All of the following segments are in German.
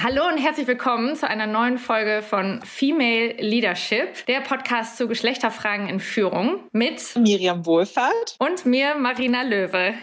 Hallo und herzlich willkommen zu einer neuen Folge von Female Leadership, der Podcast zu Geschlechterfragen in Führung mit Miriam Wohlfahrt und mir Marina Löwe.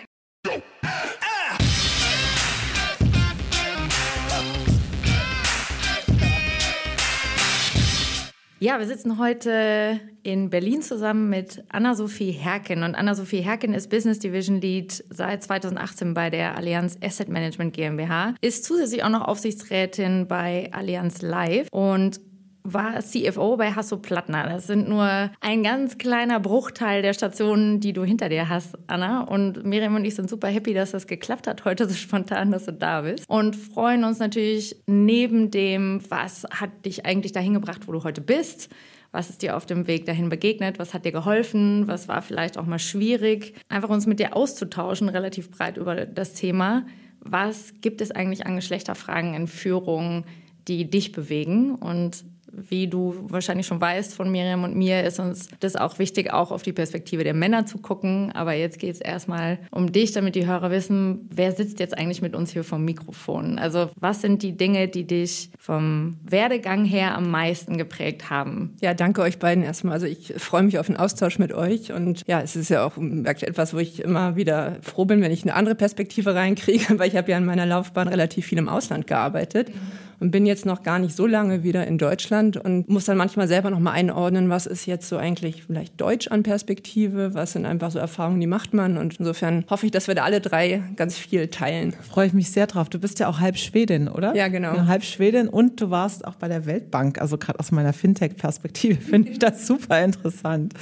Ja, wir sitzen heute in Berlin zusammen mit Anna-Sophie Herken. Und Anna-Sophie Herken ist Business Division Lead seit 2018 bei der Allianz Asset Management GmbH, ist zusätzlich auch noch Aufsichtsrätin bei Allianz Live und war CFO bei Hasso Plattner. Das sind nur ein ganz kleiner Bruchteil der Stationen, die du hinter dir hast, Anna. Und Miriam und ich sind super happy, dass das geklappt hat heute so spontan, dass du da bist. Und freuen uns natürlich neben dem, was hat dich eigentlich dahin gebracht, wo du heute bist. Was ist dir auf dem Weg dahin begegnet? Was hat dir geholfen? Was war vielleicht auch mal schwierig? Einfach uns mit dir auszutauschen, relativ breit über das Thema. Was gibt es eigentlich an Geschlechterfragen in Führung, die dich bewegen? Und wie du wahrscheinlich schon weißt von Miriam und mir, ist uns das auch wichtig, auch auf die Perspektive der Männer zu gucken. Aber jetzt geht es erstmal um dich, damit die Hörer wissen, wer sitzt jetzt eigentlich mit uns hier vom Mikrofon? Also was sind die Dinge, die dich vom Werdegang her am meisten geprägt haben? Ja, danke euch beiden erstmal. Also ich freue mich auf den Austausch mit euch und ja, es ist ja auch wirklich etwas, wo ich immer wieder froh bin, wenn ich eine andere Perspektive reinkriege, weil ich habe ja in meiner Laufbahn relativ viel im Ausland gearbeitet. Mhm und bin jetzt noch gar nicht so lange wieder in Deutschland und muss dann manchmal selber noch mal einordnen, was ist jetzt so eigentlich vielleicht Deutsch an Perspektive, was sind einfach so Erfahrungen, die macht man und insofern hoffe ich, dass wir da alle drei ganz viel teilen. Freue ich mich sehr drauf. Du bist ja auch halb Schwedin, oder? Ja, genau. Ja, halb Schwedin und du warst auch bei der Weltbank, also gerade aus meiner Fintech-Perspektive finde ich das super interessant.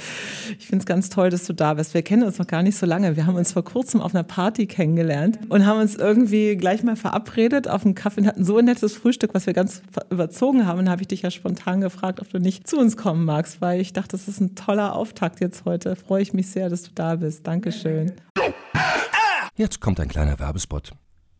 Ich finde es ganz toll, dass du da bist. Wir kennen uns noch gar nicht so lange. Wir haben uns vor kurzem auf einer Party kennengelernt und haben uns irgendwie gleich mal verabredet auf einen Kaffee und hatten so ein nettes Frühstück Frühstück, was wir ganz überzogen haben. Habe ich dich ja spontan gefragt, ob du nicht zu uns kommen magst, weil ich dachte, das ist ein toller Auftakt jetzt heute. Freue ich mich sehr, dass du da bist. Dankeschön. Jetzt kommt ein kleiner Werbespot.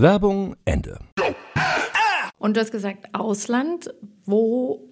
Werbung Ende. Und du hast gesagt, Ausland. Wo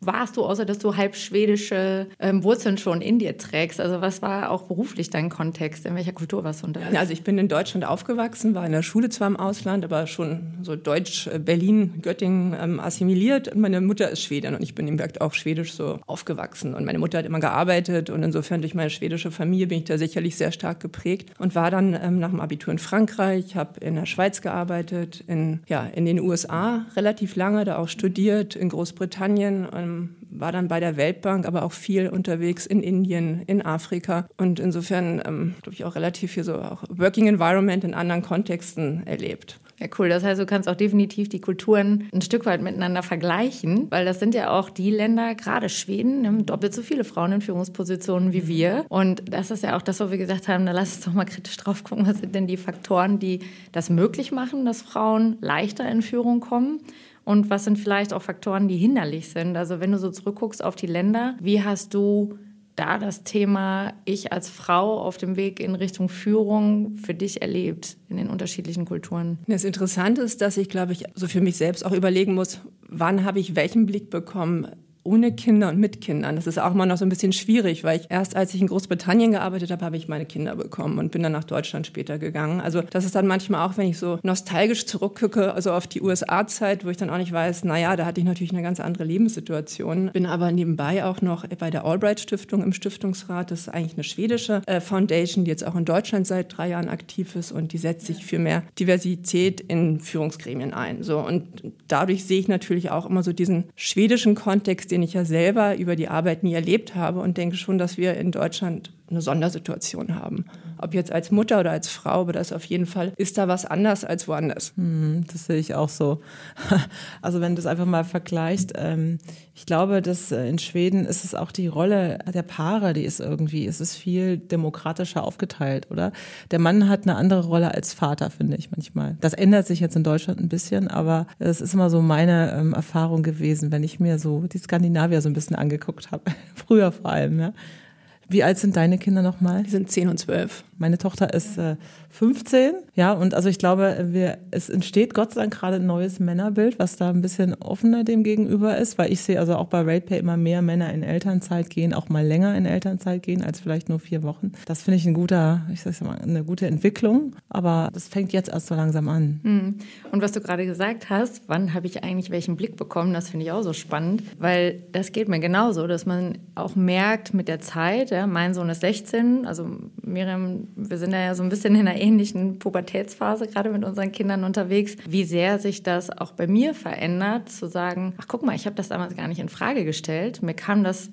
warst du, außer dass du halb schwedische ähm, Wurzeln schon in dir trägst? Also was war auch beruflich dein Kontext? In welcher Kultur warst du unterwegs? Also ich bin in Deutschland aufgewachsen, war in der Schule zwar im Ausland, aber schon so Deutsch, äh, Berlin, Göttingen ähm, assimiliert. Und meine Mutter ist Schwedin und ich bin im Werk auch schwedisch so aufgewachsen. Und meine Mutter hat immer gearbeitet und insofern durch meine schwedische Familie bin ich da sicherlich sehr stark geprägt und war dann ähm, nach dem Abitur in Frankreich, habe in der Schweiz gearbeitet, in, ja, in den USA relativ lange, da auch studiert, in Großbritannien. Und ähm, war dann bei der Weltbank, aber auch viel unterwegs in Indien, in Afrika und insofern ähm, glaube ich auch relativ viel so auch Working Environment in anderen Kontexten erlebt. Ja, cool. Das heißt, du kannst auch definitiv die Kulturen ein Stück weit miteinander vergleichen, weil das sind ja auch die Länder, gerade Schweden, haben doppelt so viele Frauen in Führungspositionen wie wir. Und das ist ja auch das, wo wir gesagt haben, na lass uns doch mal kritisch drauf gucken, was sind denn die Faktoren, die das möglich machen, dass Frauen leichter in Führung kommen und was sind vielleicht auch Faktoren, die hinderlich sind. Also wenn du so zurückguckst auf die Länder, wie hast du da das Thema ich als Frau auf dem Weg in Richtung Führung für dich erlebt in den unterschiedlichen Kulturen? Das Interessante ist, dass ich, glaube ich, so für mich selbst auch überlegen muss, wann habe ich welchen Blick bekommen, ohne Kinder und mit Kindern. Das ist auch immer noch so ein bisschen schwierig, weil ich erst als ich in Großbritannien gearbeitet habe, habe ich meine Kinder bekommen und bin dann nach Deutschland später gegangen. Also das ist dann manchmal auch, wenn ich so nostalgisch zurückgucke, also auf die USA-Zeit, wo ich dann auch nicht weiß, naja, da hatte ich natürlich eine ganz andere Lebenssituation. Bin aber nebenbei auch noch bei der Albright Stiftung im Stiftungsrat. Das ist eigentlich eine schwedische äh, Foundation, die jetzt auch in Deutschland seit drei Jahren aktiv ist und die setzt sich für mehr Diversität in Führungsgremien ein. So und dadurch sehe ich natürlich auch immer so diesen schwedischen Kontext, den ich ja selber über die Arbeit nie erlebt habe und denke schon, dass wir in Deutschland eine Sondersituation haben. Ob jetzt als Mutter oder als Frau, aber das auf jeden Fall ist da was anders als woanders. Hm, das sehe ich auch so. Also wenn du es einfach mal vergleichst, ähm, ich glaube, dass äh, in Schweden ist es auch die Rolle der Paare, die ist irgendwie, es viel demokratischer aufgeteilt, oder? Der Mann hat eine andere Rolle als Vater, finde ich manchmal. Das ändert sich jetzt in Deutschland ein bisschen, aber es ist immer so meine ähm, Erfahrung gewesen, wenn ich mir so die Skandinavier so ein bisschen angeguckt habe. Früher vor allem, ja. Wie alt sind deine Kinder nochmal? Die sind 10 und 12. Meine Tochter ist äh, 15, ja, und also ich glaube, wir, es entsteht Gott sei Dank gerade ein neues Männerbild, was da ein bisschen offener dem gegenüber ist, weil ich sehe also auch bei RatePay immer mehr Männer in Elternzeit gehen, auch mal länger in Elternzeit gehen als vielleicht nur vier Wochen. Das finde ich ein guter, ich sag's mal, eine gute Entwicklung, aber das fängt jetzt erst so langsam an. Hm. Und was du gerade gesagt hast, wann habe ich eigentlich welchen Blick bekommen, das finde ich auch so spannend, weil das geht mir genauso, dass man auch merkt mit der Zeit, ja, mein Sohn ist 16, also Miriam wir sind ja so ein bisschen in einer ähnlichen Pubertätsphase gerade mit unseren Kindern unterwegs, wie sehr sich das auch bei mir verändert, zu sagen, ach guck mal, ich habe das damals gar nicht in Frage gestellt. Mir kam das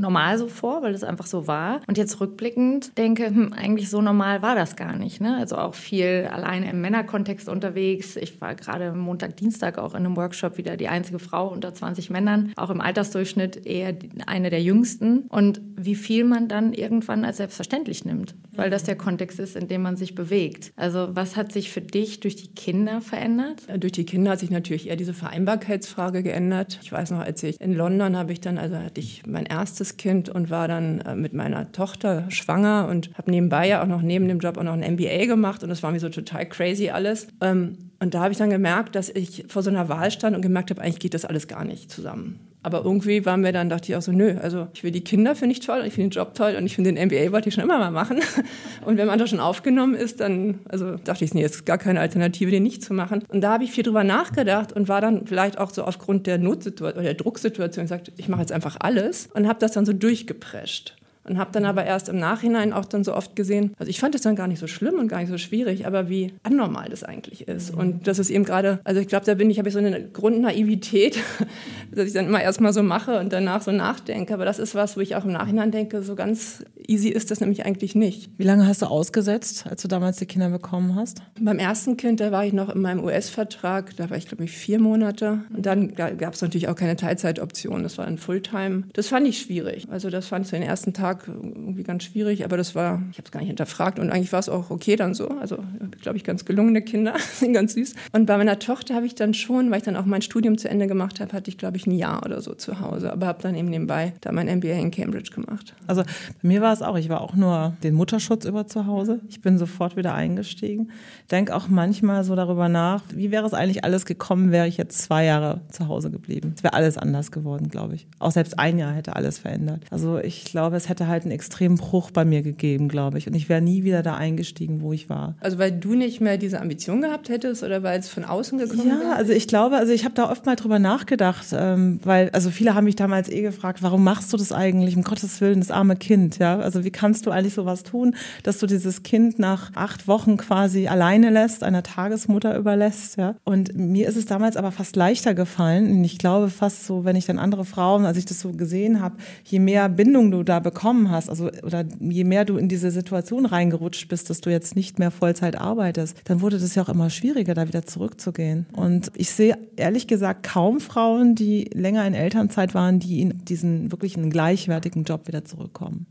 normal so vor, weil es einfach so war. Und jetzt rückblickend denke, hm, eigentlich so normal war das gar nicht. Ne? Also auch viel alleine im Männerkontext unterwegs. Ich war gerade Montag, Dienstag auch in einem Workshop wieder die einzige Frau unter 20 Männern, auch im Altersdurchschnitt eher eine der jüngsten. Und wie viel man dann irgendwann als selbstverständlich nimmt, weil das der Kontext ist, in dem man sich bewegt. Also was hat sich für dich durch die Kinder verändert? Durch die Kinder hat sich natürlich eher diese Vereinbarkeitsfrage geändert. Ich weiß noch, als ich in London habe ich dann, also hatte ich mein erstes erstes Kind und war dann äh, mit meiner Tochter schwanger und habe nebenbei ja auch noch neben dem Job auch noch ein MBA gemacht und das war mir so total crazy alles. Ähm, und da habe ich dann gemerkt, dass ich vor so einer Wahl stand und gemerkt habe, eigentlich geht das alles gar nicht zusammen. Aber irgendwie war mir dann, dachte ich auch so, nö, also ich will die Kinder, finde ich toll, ich finde den Job toll und ich finde den MBA wollte ich schon immer mal machen. Und wenn man da schon aufgenommen ist, dann, also dachte ich, nee, es ist gar keine Alternative, den nicht zu machen. Und da habe ich viel drüber nachgedacht und war dann vielleicht auch so aufgrund der Notsituation oder der Drucksituation gesagt, ich mache jetzt einfach alles und habe das dann so durchgeprescht und habe dann aber erst im Nachhinein auch dann so oft gesehen, also ich fand es dann gar nicht so schlimm und gar nicht so schwierig, aber wie anormal das eigentlich ist. Mhm. Und das ist eben gerade, also ich glaube, da bin ich, habe ich so eine Grundnaivität, dass ich dann immer erstmal so mache und danach so nachdenke. Aber das ist was, wo ich auch im Nachhinein denke, so ganz easy ist das nämlich eigentlich nicht. Wie lange hast du ausgesetzt, als du damals die Kinder bekommen hast? Beim ersten Kind, da war ich noch in meinem US-Vertrag, da war ich, glaube ich, vier Monate. Und dann gab es natürlich auch keine Teilzeitoption, das war ein Fulltime. Das fand ich schwierig. Also das fand ich so den ersten Tag Tag irgendwie ganz schwierig, aber das war, ich habe es gar nicht hinterfragt und eigentlich war es auch okay dann so. Also, glaube ich, ganz gelungene Kinder, sind ganz süß. Und bei meiner Tochter habe ich dann schon, weil ich dann auch mein Studium zu Ende gemacht habe, hatte ich, glaube ich, ein Jahr oder so zu Hause, aber habe dann eben nebenbei da mein MBA in Cambridge gemacht. Also bei mir war es auch, ich war auch nur den Mutterschutz über zu Hause. Ich bin sofort wieder eingestiegen. Denke auch manchmal so darüber nach, wie wäre es eigentlich alles gekommen, wäre ich jetzt zwei Jahre zu Hause geblieben. Es wäre alles anders geworden, glaube ich. Auch selbst ein Jahr hätte alles verändert. Also ich glaube, es hätte halt einen extremen Bruch bei mir gegeben, glaube ich. Und ich wäre nie wieder da eingestiegen, wo ich war. Also weil du nicht mehr diese Ambition gehabt hättest oder weil es von außen gekommen Ja, wäre? also ich glaube, also ich habe da oft mal drüber nachgedacht, ähm, weil also viele haben mich damals eh gefragt, warum machst du das eigentlich? Um Gottes Willen, das arme Kind, ja. Also wie kannst du eigentlich sowas tun, dass du dieses Kind nach acht Wochen quasi alleine lässt, einer Tagesmutter überlässt, ja. Und mir ist es damals aber fast leichter gefallen. Und ich glaube fast so, wenn ich dann andere Frauen, als ich das so gesehen habe, je mehr Bindung du da bekommst, bekommen hast, also oder je mehr du in diese Situation reingerutscht bist, dass du jetzt nicht mehr Vollzeit arbeitest, dann wurde das ja auch immer schwieriger, da wieder zurückzugehen. Und ich sehe ehrlich gesagt kaum Frauen, die länger in Elternzeit waren, die in diesen wirklich einen gleichwertigen Job wieder zurückkommen.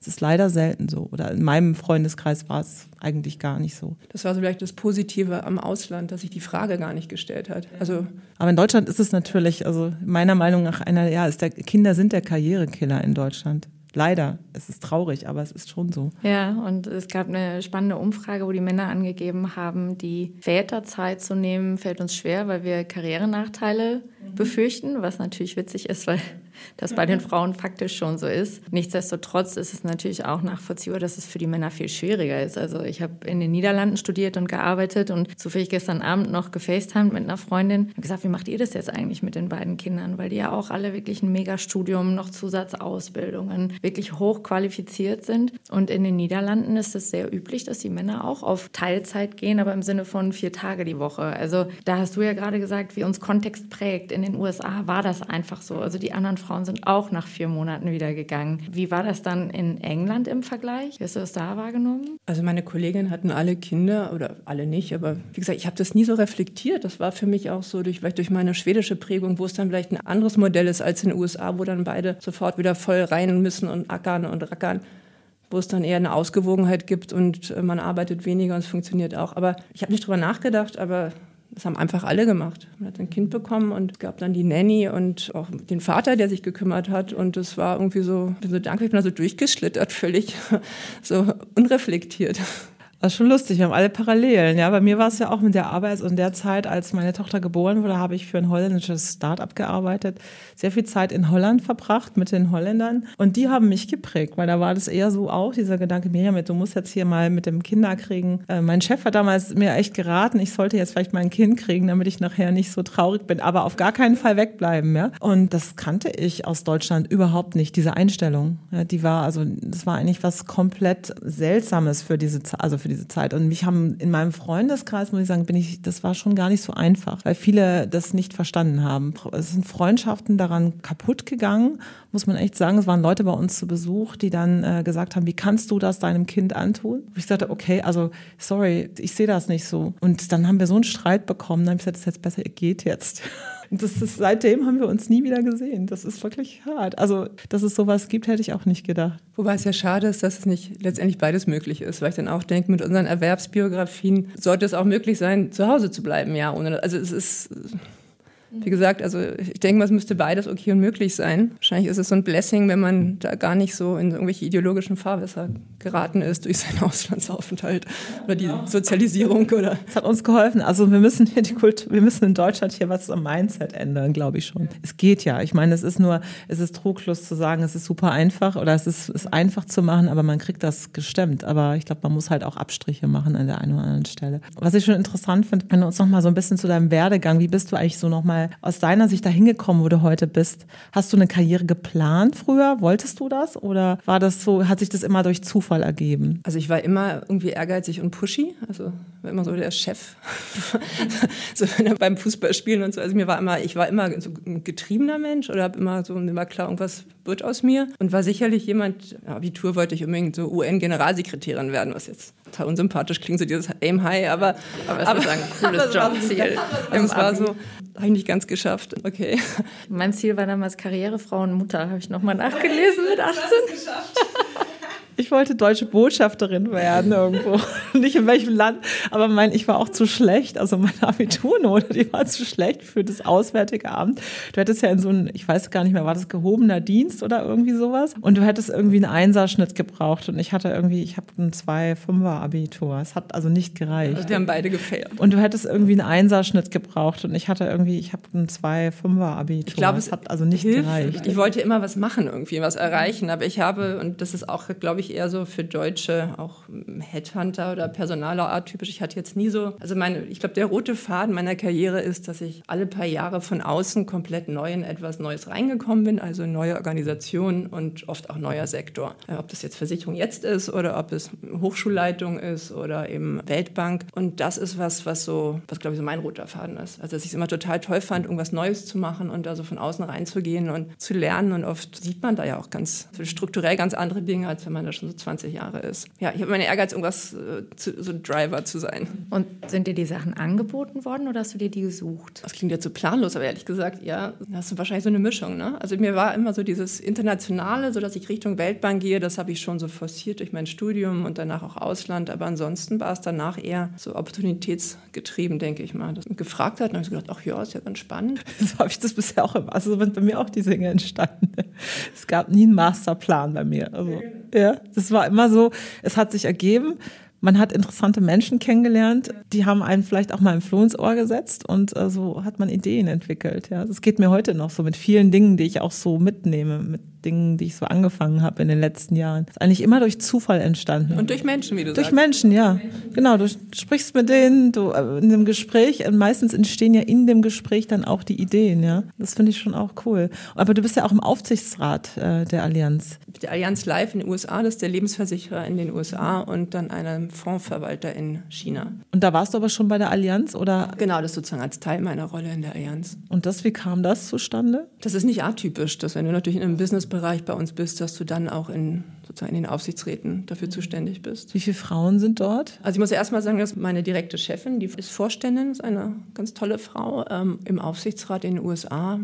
Es ist leider selten so. Oder in meinem Freundeskreis war es eigentlich gar nicht so. Das war so vielleicht das Positive am Ausland, dass sich die Frage gar nicht gestellt hat. Also Aber in Deutschland ist es natürlich, also meiner Meinung nach einer, ja, ist der, Kinder sind der Karrierekiller in Deutschland. Leider, es ist traurig, aber es ist schon so. Ja, und es gab eine spannende Umfrage, wo die Männer angegeben haben, die Väterzeit zu nehmen, fällt uns schwer, weil wir Karrierenachteile mhm. befürchten, was natürlich witzig ist, weil das bei den Frauen faktisch schon so ist. Nichtsdestotrotz ist es natürlich auch nachvollziehbar, dass es für die Männer viel schwieriger ist. Also ich habe in den Niederlanden studiert und gearbeitet und zufällig gestern Abend noch gefacetimed mit einer Freundin und gesagt, wie macht ihr das jetzt eigentlich mit den beiden Kindern? Weil die ja auch alle wirklich ein Megastudium, noch Zusatzausbildungen, wirklich hochqualifiziert sind. Und in den Niederlanden ist es sehr üblich, dass die Männer auch auf Teilzeit gehen, aber im Sinne von vier Tage die Woche. Also da hast du ja gerade gesagt, wie uns Kontext prägt. In den USA war das einfach so. Also die anderen Frauen sind auch nach vier Monaten wieder gegangen. Wie war das dann in England im Vergleich? Hast du das da wahrgenommen? Also meine Kolleginnen hatten alle Kinder oder alle nicht, aber wie gesagt, ich habe das nie so reflektiert. Das war für mich auch so durch, vielleicht durch meine schwedische Prägung, wo es dann vielleicht ein anderes Modell ist als in den USA, wo dann beide sofort wieder voll rein müssen und ackern und rackern wo es dann eher eine Ausgewogenheit gibt und äh, man arbeitet weniger und es funktioniert auch. Aber ich habe nicht drüber nachgedacht, aber das haben einfach alle gemacht. Man hat ein Kind bekommen und es gab dann die Nanny und auch den Vater, der sich gekümmert hat. Und es war irgendwie so, ich bin so dankbar, ich bin da so durchgeschlittert, völlig so unreflektiert. Das ist schon lustig, wir haben alle Parallelen. Ja, bei mir war es ja auch mit der Arbeit und der Zeit, als meine Tochter geboren wurde, habe ich für ein holländisches Start-up gearbeitet, sehr viel Zeit in Holland verbracht mit den Holländern und die haben mich geprägt, weil da war das eher so auch dieser Gedanke, Miriam, du musst jetzt hier mal mit dem Kinder kriegen. Äh, mein Chef hat damals mir echt geraten, ich sollte jetzt vielleicht mal ein Kind kriegen, damit ich nachher nicht so traurig bin, aber auf gar keinen Fall wegbleiben. Ja? Und das kannte ich aus Deutschland überhaupt nicht, diese Einstellung. Ja, die war also, das war eigentlich was komplett Seltsames für diese, also für für diese Zeit. Und mich haben in meinem Freundeskreis, muss ich sagen, bin ich, das war schon gar nicht so einfach, weil viele das nicht verstanden haben. Es sind Freundschaften daran kaputt gegangen, muss man echt sagen. Es waren Leute bei uns zu Besuch, die dann äh, gesagt haben, wie kannst du das deinem Kind antun? Und ich sagte, okay, also sorry, ich sehe das nicht so. Und dann haben wir so einen Streit bekommen, dann habe ich gesagt, es ist jetzt besser, ihr geht jetzt. Und das ist, seitdem haben wir uns nie wieder gesehen. Das ist wirklich hart. Also, dass es sowas gibt, hätte ich auch nicht gedacht. Wobei es ja schade ist, dass es nicht letztendlich beides möglich ist, weil ich dann auch denke, mit unseren Erwerbsbiografien sollte es auch möglich sein, zu Hause zu bleiben, ja. Ohne, also es ist wie gesagt, also ich denke mal, es müsste beides okay und möglich sein. Wahrscheinlich ist es so ein Blessing, wenn man da gar nicht so in irgendwelche ideologischen Fahrwässer geraten ist durch seinen Auslandsaufenthalt oder die Sozialisierung oder. Es hat uns geholfen. Also wir müssen hier die Kultur, wir müssen in Deutschland hier was am Mindset ändern, glaube ich schon. Es geht ja. Ich meine, es ist nur, es ist Trugschluss zu sagen, es ist super einfach oder es ist, ist einfach zu machen, aber man kriegt das gestemmt. Aber ich glaube, man muss halt auch Abstriche machen an der einen oder anderen Stelle. Was ich schon interessant finde, wenn du uns noch mal so ein bisschen zu deinem Werdegang, wie bist du eigentlich so noch mal aus deiner Sicht dahin gekommen, wo du heute bist? Hast du eine Karriere geplant früher? Wolltest du das? Oder war das so, hat sich das immer durch Zufall ergeben? Also ich war immer irgendwie ehrgeizig und pushy. Also war immer so der Chef. so beim Fußballspielen und so. Also mir war immer, ich war immer so ein getriebener Mensch oder habe immer so, mir war klar, irgendwas wird aus mir. Und war sicherlich jemand, Abitur wollte ich unbedingt so UN-Generalsekretärin werden, was jetzt total unsympathisch klingt, so dieses Aim High, aber, aber es aber, ist ein cooles Jobziel. Also es war so, habe ich nicht ganz geschafft. Okay. Mein Ziel war damals Karrierefrau und Mutter, habe ich nochmal nachgelesen mit 18. Ich wollte deutsche Botschafterin werden irgendwo. Nicht in welchem Land. Aber mein, ich war auch zu schlecht. Also meine Abiturnote, die war zu schlecht für das Auswärtige Amt. Du hättest ja in so einem, ich weiß gar nicht mehr, war das gehobener Dienst oder irgendwie sowas? Und du hättest irgendwie einen Einserschnitt gebraucht. Und ich hatte irgendwie, ich habe ein zwei Fünfer Abitur. Es hat also nicht gereicht. Also die haben beide gefailt. Und du hättest irgendwie einen Einserschnitt gebraucht. Und ich hatte irgendwie, ich habe ein zwei Fünfer Abitur. Ich glaube, es hat also nicht hilft. gereicht. Ich wollte immer was machen, irgendwie was erreichen. Aber ich habe, und das ist auch, glaube ich, ich eher so für Deutsche, auch Headhunter oder Personaler Art typisch. Ich hatte jetzt nie so, also meine, ich glaube, der rote Faden meiner Karriere ist, dass ich alle paar Jahre von außen komplett neu in etwas Neues reingekommen bin, also neue Organisationen und oft auch neuer Sektor. Äh, ob das jetzt Versicherung jetzt ist oder ob es Hochschulleitung ist oder eben Weltbank. Und das ist was, was so, was glaube ich so mein roter Faden ist. Also dass ich es immer total toll fand, irgendwas Neues zu machen und da so von außen reinzugehen und zu lernen. Und oft sieht man da ja auch ganz strukturell ganz andere Dinge, als wenn man da schon so 20 Jahre ist. Ja, ich habe meine Ehrgeiz, irgendwas äh, zu, so ein Driver zu sein. Und sind dir die Sachen angeboten worden oder hast du dir die gesucht? Das klingt jetzt so planlos, aber ehrlich gesagt, ja, das ist wahrscheinlich so eine Mischung. Ne? Also mir war immer so dieses Internationale, so dass ich Richtung Weltbank gehe, das habe ich schon so forciert durch mein Studium und danach auch Ausland. Aber ansonsten war es danach eher so opportunitätsgetrieben, denke ich mal. Das gefragt hat, dann habe ich gedacht, ach ja, ist ja ganz spannend. So habe ich das bisher auch immer. Also sind bei mir auch diese Dinge entstanden. Es gab nie einen Masterplan bei mir. Also, ja, das war immer so, es hat sich ergeben. man hat interessante Menschen kennengelernt, die haben einen vielleicht auch mal ein Floh ins Ohr gesetzt und äh, so hat man Ideen entwickelt. Ja, das geht mir heute noch so mit vielen Dingen, die ich auch so mitnehme, mit Dingen, die ich so angefangen habe in den letzten Jahren. Das ist eigentlich immer durch Zufall entstanden. Und durch Menschen, wie du durch sagst. Durch Menschen, ja. Genau, du sprichst mit denen, du äh, in dem Gespräch, und meistens entstehen ja in dem Gespräch dann auch die Ideen, ja. Das finde ich schon auch cool. Aber du bist ja auch im Aufsichtsrat äh, der Allianz. Der Allianz Live in den USA, das ist der Lebensversicherer in den USA und dann einem Fondsverwalter in China. Und da warst du aber schon bei der Allianz oder? Genau, das sozusagen als Teil meiner Rolle in der Allianz. Und das, wie kam das zustande? Das ist nicht atypisch, dass wenn du natürlich in einem Businessbereich bei uns bist, dass du dann auch in sozusagen in den Aufsichtsräten dafür zuständig bist. Wie viele Frauen sind dort? Also ich muss erst mal sagen, dass meine direkte Chefin, die ist Vorständin, ist eine ganz tolle Frau ähm, im Aufsichtsrat in den USA.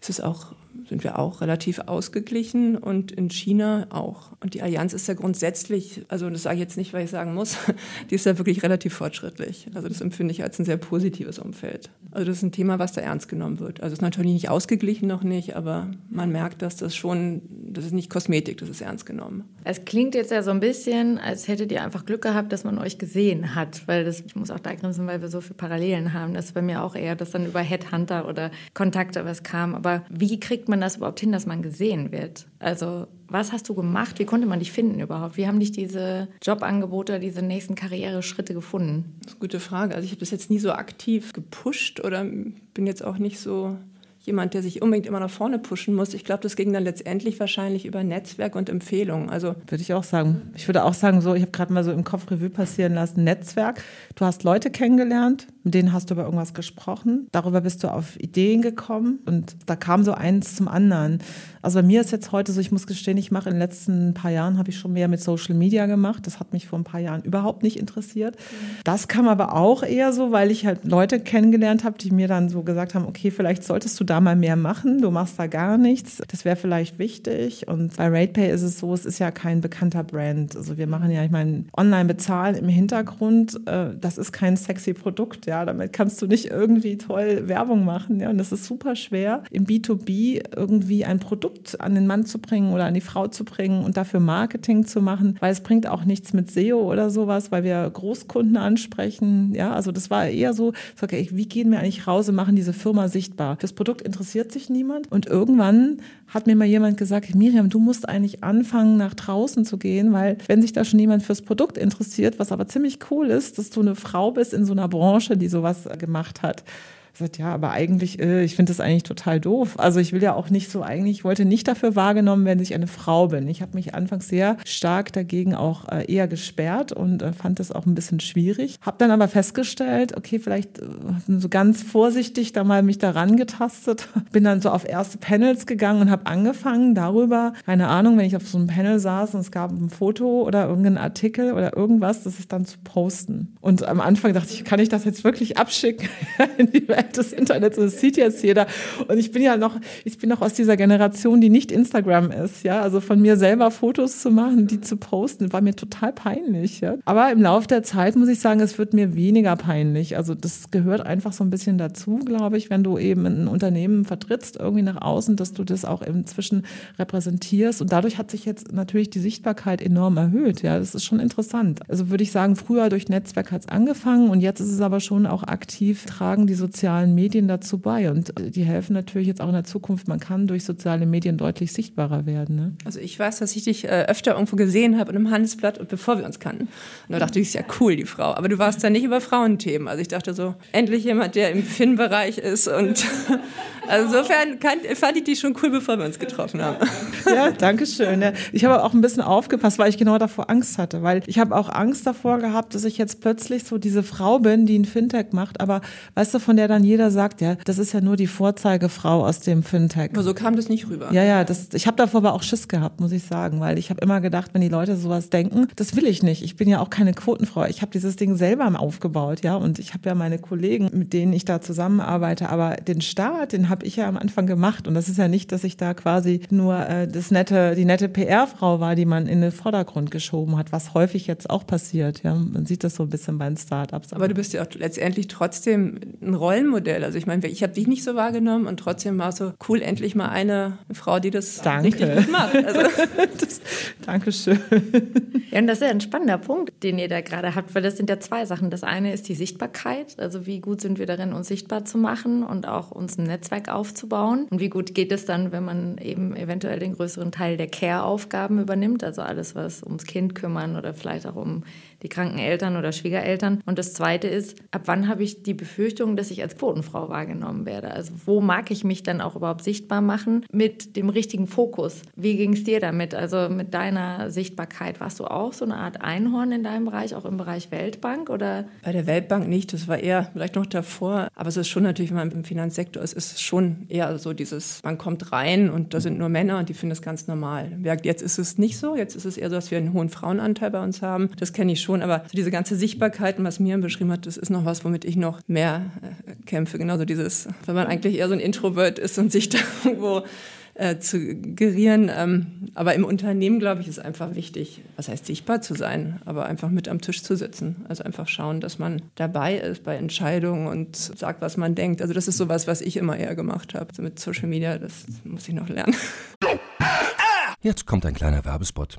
Ist es auch sind wir auch relativ ausgeglichen und in China auch. Und die Allianz ist ja grundsätzlich, also das sage ich jetzt nicht, weil ich sagen muss, die ist ja wirklich relativ fortschrittlich. Also das empfinde ich als ein sehr positives Umfeld. Also das ist ein Thema, was da ernst genommen wird. Also es ist natürlich nicht ausgeglichen noch nicht, aber man merkt, dass das schon, das ist nicht Kosmetik, das ist ernst genommen. Es klingt jetzt ja so ein bisschen, als hättet ihr einfach Glück gehabt, dass man euch gesehen hat, weil das, ich muss auch da grinsen, weil wir so viele Parallelen haben. Das ist bei mir auch eher, dass dann über Headhunter oder Kontakte was kam. Aber wie kriegt man das überhaupt hin, dass man gesehen wird? Also was hast du gemacht? Wie konnte man dich finden überhaupt? Wie haben dich diese Jobangebote, diese nächsten Karriereschritte gefunden? Das ist eine gute Frage. Also ich habe das jetzt nie so aktiv gepusht oder bin jetzt auch nicht so jemand, der sich unbedingt immer nach vorne pushen muss. Ich glaube, das ging dann letztendlich wahrscheinlich über Netzwerk und Empfehlungen. Also würde ich auch sagen. Ich würde auch sagen, so, ich habe gerade mal so im Kopf Revue passieren lassen, Netzwerk. Du hast Leute kennengelernt, mit denen hast du über irgendwas gesprochen. Darüber bist du auf Ideen gekommen und da kam so eins zum anderen. Also bei mir ist jetzt heute so, ich muss gestehen, ich mache in den letzten paar Jahren habe ich schon mehr mit Social Media gemacht. Das hat mich vor ein paar Jahren überhaupt nicht interessiert. Das kam aber auch eher so, weil ich halt Leute kennengelernt habe, die mir dann so gesagt haben, okay, vielleicht solltest du da mal mehr machen. Du machst da gar nichts. Das wäre vielleicht wichtig. Und bei RatePay ist es so, es ist ja kein bekannter Brand. Also wir machen ja, ich meine, online bezahlen im Hintergrund. Äh, das ist kein sexy Produkt. Ja, damit kannst du nicht irgendwie toll Werbung machen. Ja, und das ist super schwer im B2B irgendwie ein Produkt an den Mann zu bringen oder an die Frau zu bringen und dafür Marketing zu machen, weil es bringt auch nichts mit SEO oder sowas, weil wir Großkunden ansprechen. Ja, also das war eher so, okay, wie gehen wir eigentlich raus und machen diese Firma sichtbar? Fürs Produkt interessiert sich niemand und irgendwann hat mir mal jemand gesagt, Miriam, du musst eigentlich anfangen, nach draußen zu gehen, weil wenn sich da schon jemand fürs Produkt interessiert, was aber ziemlich cool ist, dass du eine Frau bist in so einer Branche, die sowas gemacht hat gesagt, ja, aber eigentlich, äh, ich finde das eigentlich total doof. Also ich will ja auch nicht so eigentlich, ich wollte nicht dafür wahrgenommen werden, dass ich eine Frau bin. Ich habe mich anfangs sehr stark dagegen auch äh, eher gesperrt und äh, fand das auch ein bisschen schwierig. Habe dann aber festgestellt, okay, vielleicht äh, so ganz vorsichtig da mal mich daran getastet. Bin dann so auf erste Panels gegangen und habe angefangen darüber, keine Ahnung, wenn ich auf so einem Panel saß und es gab ein Foto oder irgendeinen Artikel oder irgendwas, das ist dann zu posten. Und am Anfang dachte ich, kann ich das jetzt wirklich abschicken in die Welt? Des Internets. Das sieht jetzt jeder. Und ich bin ja noch, ich bin noch aus dieser Generation, die nicht Instagram ist. Ja, also von mir selber Fotos zu machen, die zu posten, war mir total peinlich. Ja? Aber im Laufe der Zeit muss ich sagen, es wird mir weniger peinlich. Also das gehört einfach so ein bisschen dazu, glaube ich, wenn du eben ein Unternehmen vertrittst, irgendwie nach außen, dass du das auch inzwischen repräsentierst. Und dadurch hat sich jetzt natürlich die Sichtbarkeit enorm erhöht. Ja, das ist schon interessant. Also würde ich sagen, früher durch Netzwerk hat es angefangen und jetzt ist es aber schon auch aktiv, tragen die sozialen sozialen Medien dazu bei und die helfen natürlich jetzt auch in der Zukunft. Man kann durch soziale Medien deutlich sichtbarer werden. Ne? Also ich weiß, dass ich dich äh, öfter irgendwo gesehen habe in einem Handelsblatt und bevor wir uns kannten. Und da dachte ich, ist ja cool, die Frau. Aber du warst da nicht über Frauenthemen. Also ich dachte so, endlich jemand, der im Finn-Bereich ist und also insofern kann, fand ich die schon cool, bevor wir uns getroffen haben. Ja, danke schön. Ja. Ich habe auch ein bisschen aufgepasst, weil ich genau davor Angst hatte, weil ich habe auch Angst davor gehabt, dass ich jetzt plötzlich so diese Frau bin, die ein Fintech macht, aber weißt du, von der dann jeder sagt, ja, das ist ja nur die Vorzeigefrau aus dem Fintech. Aber so kam das nicht rüber. Ja, ja, das, ich habe davor aber auch Schiss gehabt, muss ich sagen, weil ich habe immer gedacht, wenn die Leute sowas denken, das will ich nicht. Ich bin ja auch keine Quotenfrau. Ich habe dieses Ding selber aufgebaut, ja, und ich habe ja meine Kollegen, mit denen ich da zusammenarbeite, aber den Staat, den habe ich ja am Anfang gemacht und das ist ja nicht, dass ich da quasi nur äh, das nette, die nette PR-Frau war, die man in den Vordergrund geschoben hat, was häufig jetzt auch passiert, ja. Man sieht das so ein bisschen bei den Startups. Aber du bist ja auch letztendlich trotzdem ein Rollenmodell Rollenmodell. Also ich meine, ich habe dich nicht so wahrgenommen und trotzdem war es so cool, endlich mal eine Frau, die das Danke. richtig gut macht. Also, das, Dankeschön. Ja, und das ist ja ein spannender Punkt, den ihr da gerade habt, weil das sind ja zwei Sachen. Das eine ist die Sichtbarkeit, also wie gut sind wir darin, uns sichtbar zu machen und auch uns ein Netzwerk aufzubauen. Und wie gut geht es dann, wenn man eben eventuell den größeren Teil der Care-Aufgaben übernimmt, also alles, was ums Kind kümmern oder vielleicht auch um die kranken Eltern oder Schwiegereltern. Und das Zweite ist, ab wann habe ich die Befürchtung, dass ich als Quotenfrau wahrgenommen werde? Also wo mag ich mich dann auch überhaupt sichtbar machen mit dem richtigen Fokus? Wie ging es dir damit? Also mit deiner Sichtbarkeit, warst du auch so eine Art Einhorn in deinem Bereich, auch im Bereich Weltbank? Oder? Bei der Weltbank nicht, das war eher vielleicht noch davor. Aber es ist schon natürlich, wenn man im Finanzsektor ist, ist schon eher so dieses, man kommt rein und da sind nur Männer und die finden das ganz normal. Jetzt ist es nicht so, jetzt ist es eher so, dass wir einen hohen Frauenanteil bei uns haben. Das kenne ich schon schon, aber so diese ganze Sichtbarkeit, was Miriam beschrieben hat, das ist noch was, womit ich noch mehr äh, kämpfe. Genauso dieses, wenn man eigentlich eher so ein Introvert ist und sich da irgendwo äh, zu gerieren. Ähm, aber im Unternehmen, glaube ich, ist einfach wichtig, was heißt sichtbar zu sein, aber einfach mit am Tisch zu sitzen. Also einfach schauen, dass man dabei ist bei Entscheidungen und sagt, was man denkt. Also das ist sowas, was ich immer eher gemacht habe. Also mit Social Media, das muss ich noch lernen. Jetzt kommt ein kleiner Werbespot.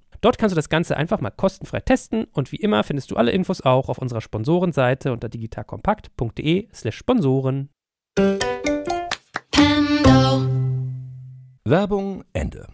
Dort kannst du das Ganze einfach mal kostenfrei testen und wie immer findest du alle Infos auch auf unserer Sponsorenseite unter digitalkompakt.de/slash Sponsoren. Werbung Ende.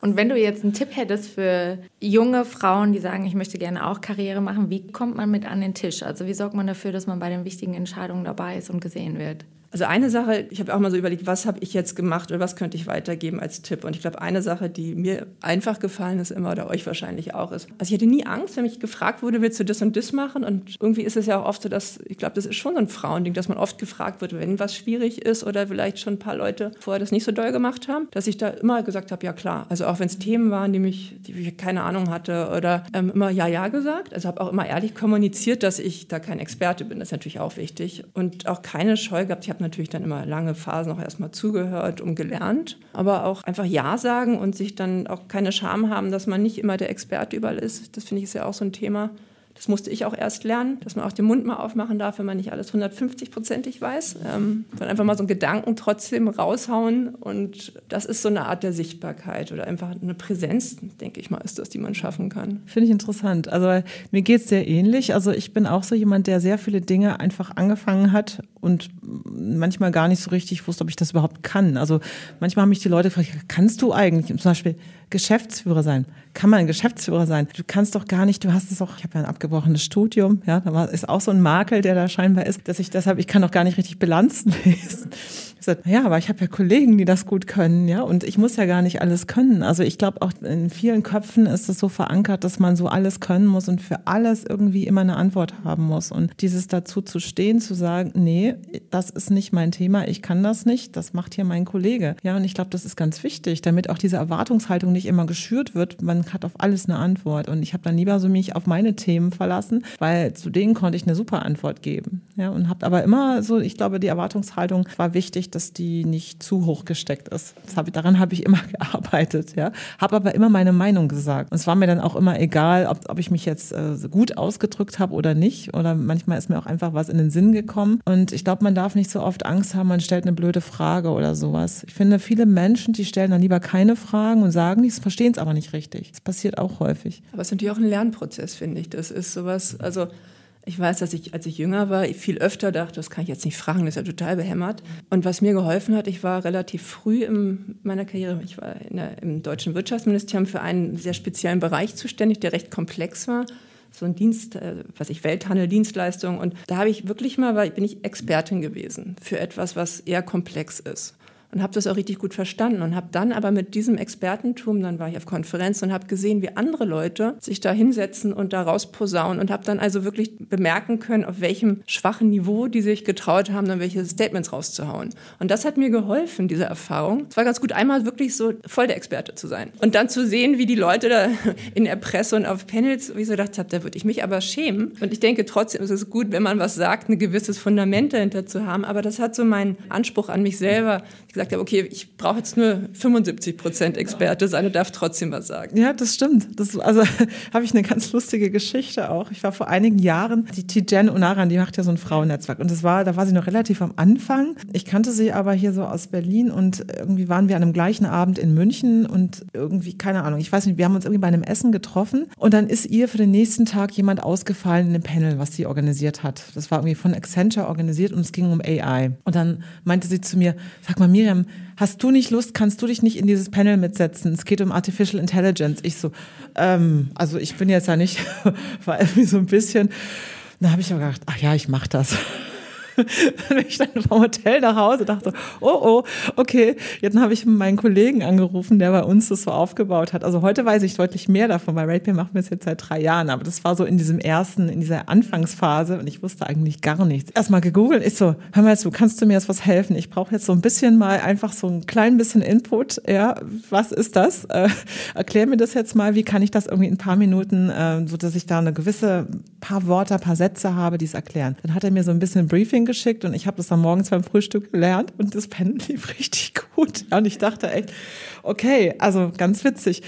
Und wenn du jetzt einen Tipp hättest für junge Frauen, die sagen, ich möchte gerne auch Karriere machen, wie kommt man mit an den Tisch? Also wie sorgt man dafür, dass man bei den wichtigen Entscheidungen dabei ist und gesehen wird? Also eine Sache, ich habe auch mal so überlegt, was habe ich jetzt gemacht oder was könnte ich weitergeben als Tipp? Und ich glaube, eine Sache, die mir einfach gefallen ist immer oder euch wahrscheinlich auch ist. Also ich hatte nie Angst, wenn mich gefragt wurde, willst du das und das machen? Und irgendwie ist es ja auch oft so, dass, ich glaube, das ist schon so ein Frauending, dass man oft gefragt wird, wenn was schwierig ist oder vielleicht schon ein paar Leute vorher das nicht so doll gemacht haben, dass ich da immer gesagt habe, ja klar. Also auch wenn es Themen waren, die mich, die ich keine Ahnung hatte oder ähm, immer ja, ja gesagt. Also habe auch immer ehrlich kommuniziert, dass ich da kein Experte bin. Das ist natürlich auch wichtig. Und auch keine Scheu gehabt. Ich habe natürlich dann immer lange Phasen auch erstmal zugehört und gelernt, aber auch einfach Ja sagen und sich dann auch keine Scham haben, dass man nicht immer der Experte überall ist. Das finde ich ist ja auch so ein Thema. Das musste ich auch erst lernen, dass man auch den Mund mal aufmachen darf, wenn man nicht alles 150-prozentig weiß. Ähm, einfach mal so einen Gedanken trotzdem raushauen. Und das ist so eine Art der Sichtbarkeit oder einfach eine Präsenz, denke ich mal, ist das, die man schaffen kann. Finde ich interessant. Also mir geht es sehr ähnlich. Also ich bin auch so jemand, der sehr viele Dinge einfach angefangen hat und manchmal gar nicht so richtig wusste, ob ich das überhaupt kann. Also manchmal haben mich die Leute gefragt, kannst du eigentlich zum Beispiel Geschäftsführer sein? Kann man Geschäftsführer sein? Du kannst doch gar nicht, du hast es auch, ich habe ja ein abgebrochenes Studium, ja, da ist auch so ein Makel, der da scheinbar ist, dass ich deshalb, ich kann doch gar nicht richtig Bilanzen lesen. Ich sage, ja, aber ich habe ja Kollegen, die das gut können, ja, und ich muss ja gar nicht alles können. Also ich glaube, auch in vielen Köpfen ist es so verankert, dass man so alles können muss und für alles irgendwie immer eine Antwort haben muss. Und dieses dazu zu stehen, zu sagen, nee, das ist nicht mein Thema, ich kann das nicht, das macht hier mein Kollege. Ja, und ich glaube, das ist ganz wichtig, damit auch diese Erwartungshaltung nicht immer geschürt wird. Man hat auf alles eine Antwort. Und ich habe dann lieber so mich auf meine Themen verlassen, weil zu denen konnte ich eine super Antwort geben. Ja, und habe aber immer so, ich glaube, die Erwartungshaltung war wichtig, dass die nicht zu hoch gesteckt ist. Hab ich, daran habe ich immer gearbeitet, ja. Habe aber immer meine Meinung gesagt. Und es war mir dann auch immer egal, ob, ob ich mich jetzt äh, gut ausgedrückt habe oder nicht. Oder manchmal ist mir auch einfach was in den Sinn gekommen. Und ich glaube, man darf nicht so oft Angst haben, man stellt eine blöde Frage oder sowas. Ich finde, viele Menschen, die stellen dann lieber keine Fragen und sagen nichts, verstehen es aber nicht richtig. Das passiert auch häufig. Aber es ist natürlich auch ein Lernprozess, finde ich. Das ist sowas, also Ich weiß, dass ich, als ich jünger war, viel öfter dachte, das kann ich jetzt nicht fragen, das ist ja total behämmert. Und was mir geholfen hat, ich war relativ früh in meiner Karriere, ich war der, im deutschen Wirtschaftsministerium für einen sehr speziellen Bereich zuständig, der recht komplex war. So ein Dienst, äh, was ich Welthandel, Dienstleistung. Und da habe ich wirklich mal, weil bin ich Expertin gewesen für etwas, was eher komplex ist und habe das auch richtig gut verstanden und habe dann aber mit diesem Expertentum, dann war ich auf Konferenzen und habe gesehen, wie andere Leute sich da hinsetzen und da rausposaunen und habe dann also wirklich bemerken können, auf welchem schwachen Niveau die sich getraut haben, dann welche Statements rauszuhauen. Und das hat mir geholfen, diese Erfahrung. Es war ganz gut, einmal wirklich so voll der Experte zu sein und dann zu sehen, wie die Leute da in der Presse und auf Panels, wie ich so gedacht habe, da würde ich mich aber schämen. Und ich denke trotzdem, es ist gut, wenn man was sagt, ein gewisses Fundament dahinter zu haben. Aber das hat so meinen Anspruch an mich selber gesagt habe, okay, ich brauche jetzt nur 75 Prozent Experte sein und darf trotzdem was sagen. Ja, das stimmt. Das, also habe ich eine ganz lustige Geschichte auch. Ich war vor einigen Jahren, die Tijen Unaran, die macht ja so ein Frauennetzwerk. Und das war, da war sie noch relativ am Anfang. Ich kannte sie aber hier so aus Berlin und irgendwie waren wir an einem gleichen Abend in München und irgendwie, keine Ahnung, ich weiß nicht, wir haben uns irgendwie bei einem Essen getroffen und dann ist ihr für den nächsten Tag jemand ausgefallen in einem Panel, was sie organisiert hat. Das war irgendwie von Accenture organisiert und es ging um AI. Und dann meinte sie zu mir, sag mal, Miriam, hast du nicht Lust, kannst du dich nicht in dieses Panel mitsetzen? Es geht um Artificial Intelligence. Ich so, ähm, also ich bin jetzt ja nicht, war irgendwie so ein bisschen, da habe ich mir gedacht, ach ja, ich mache das. bin ich dann vom Hotel nach Hause dachte, oh oh, okay, jetzt habe ich meinen Kollegen angerufen, der bei uns das so aufgebaut hat. Also heute weiß ich deutlich mehr davon, weil RatePay macht mir das jetzt seit drei Jahren, aber das war so in diesem ersten, in dieser Anfangsphase und ich wusste eigentlich gar nichts. Erstmal gegoogelt, ich so, hör mal zu, kannst du mir jetzt was helfen? Ich brauche jetzt so ein bisschen mal einfach so ein klein bisschen Input, ja, was ist das? Äh, erklär mir das jetzt mal, wie kann ich das irgendwie in ein paar Minuten, äh, so dass ich da eine gewisse paar Worte, paar Sätze habe, die es erklären. Dann hat er mir so ein bisschen Briefing geschickt und ich habe das dann morgens beim Frühstück gelernt und das Pen lief richtig gut. und ich dachte echt, okay, also ganz witzig.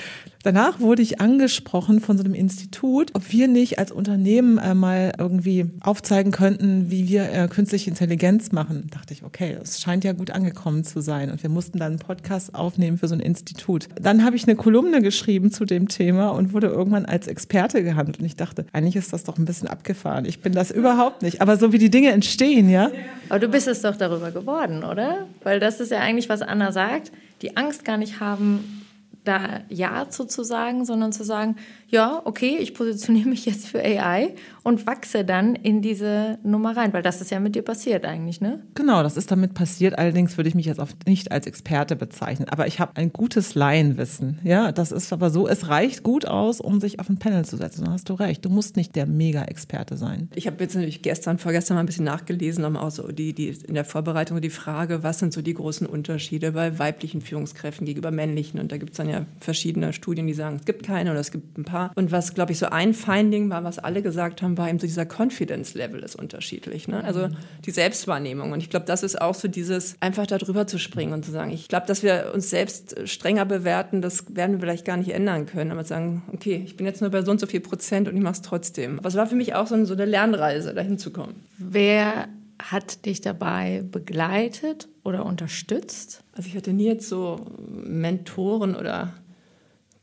Danach wurde ich angesprochen von so einem Institut, ob wir nicht als Unternehmen äh, mal irgendwie aufzeigen könnten, wie wir äh, künstliche Intelligenz machen. Da dachte ich, okay, das scheint ja gut angekommen zu sein. Und wir mussten dann einen Podcast aufnehmen für so ein Institut. Dann habe ich eine Kolumne geschrieben zu dem Thema und wurde irgendwann als Experte gehandelt. Und ich dachte, eigentlich ist das doch ein bisschen abgefahren. Ich bin das überhaupt nicht. Aber so wie die Dinge entstehen, ja. Aber du bist es doch darüber geworden, oder? Weil das ist ja eigentlich, was Anna sagt. Die Angst gar nicht haben, da Ja zu sagen, sondern zu sagen, ja, okay, ich positioniere mich jetzt für AI und wachse dann in diese Nummer rein, weil das ist ja mit dir passiert eigentlich, ne? Genau, das ist damit passiert. Allerdings würde ich mich jetzt oft nicht als Experte bezeichnen, aber ich habe ein gutes Laienwissen. Ja, das ist aber so, es reicht gut aus, um sich auf ein Panel zu setzen. Da hast du recht. Du musst nicht der Mega-Experte sein. Ich habe jetzt natürlich gestern, vorgestern mal ein bisschen nachgelesen, um auch so die, die in der Vorbereitung die Frage, was sind so die großen Unterschiede bei weiblichen Führungskräften gegenüber männlichen? Und da gibt es dann ja verschiedene Studien, die sagen, es gibt keine oder es gibt ein paar. Und was, glaube ich, so ein Finding war, was alle gesagt haben, war eben so dieser Confidence-Level ist unterschiedlich. Ne? Also die Selbstwahrnehmung. Und ich glaube, das ist auch so dieses, einfach darüber zu springen und zu sagen, ich glaube, dass wir uns selbst strenger bewerten, das werden wir vielleicht gar nicht ändern können. Aber sagen, okay, ich bin jetzt nur bei so und so viel Prozent und ich mache es trotzdem. Aber es war für mich auch so, so eine Lernreise, dahin zu kommen. Wer hat dich dabei begleitet oder unterstützt? Also ich hatte nie jetzt so Mentoren oder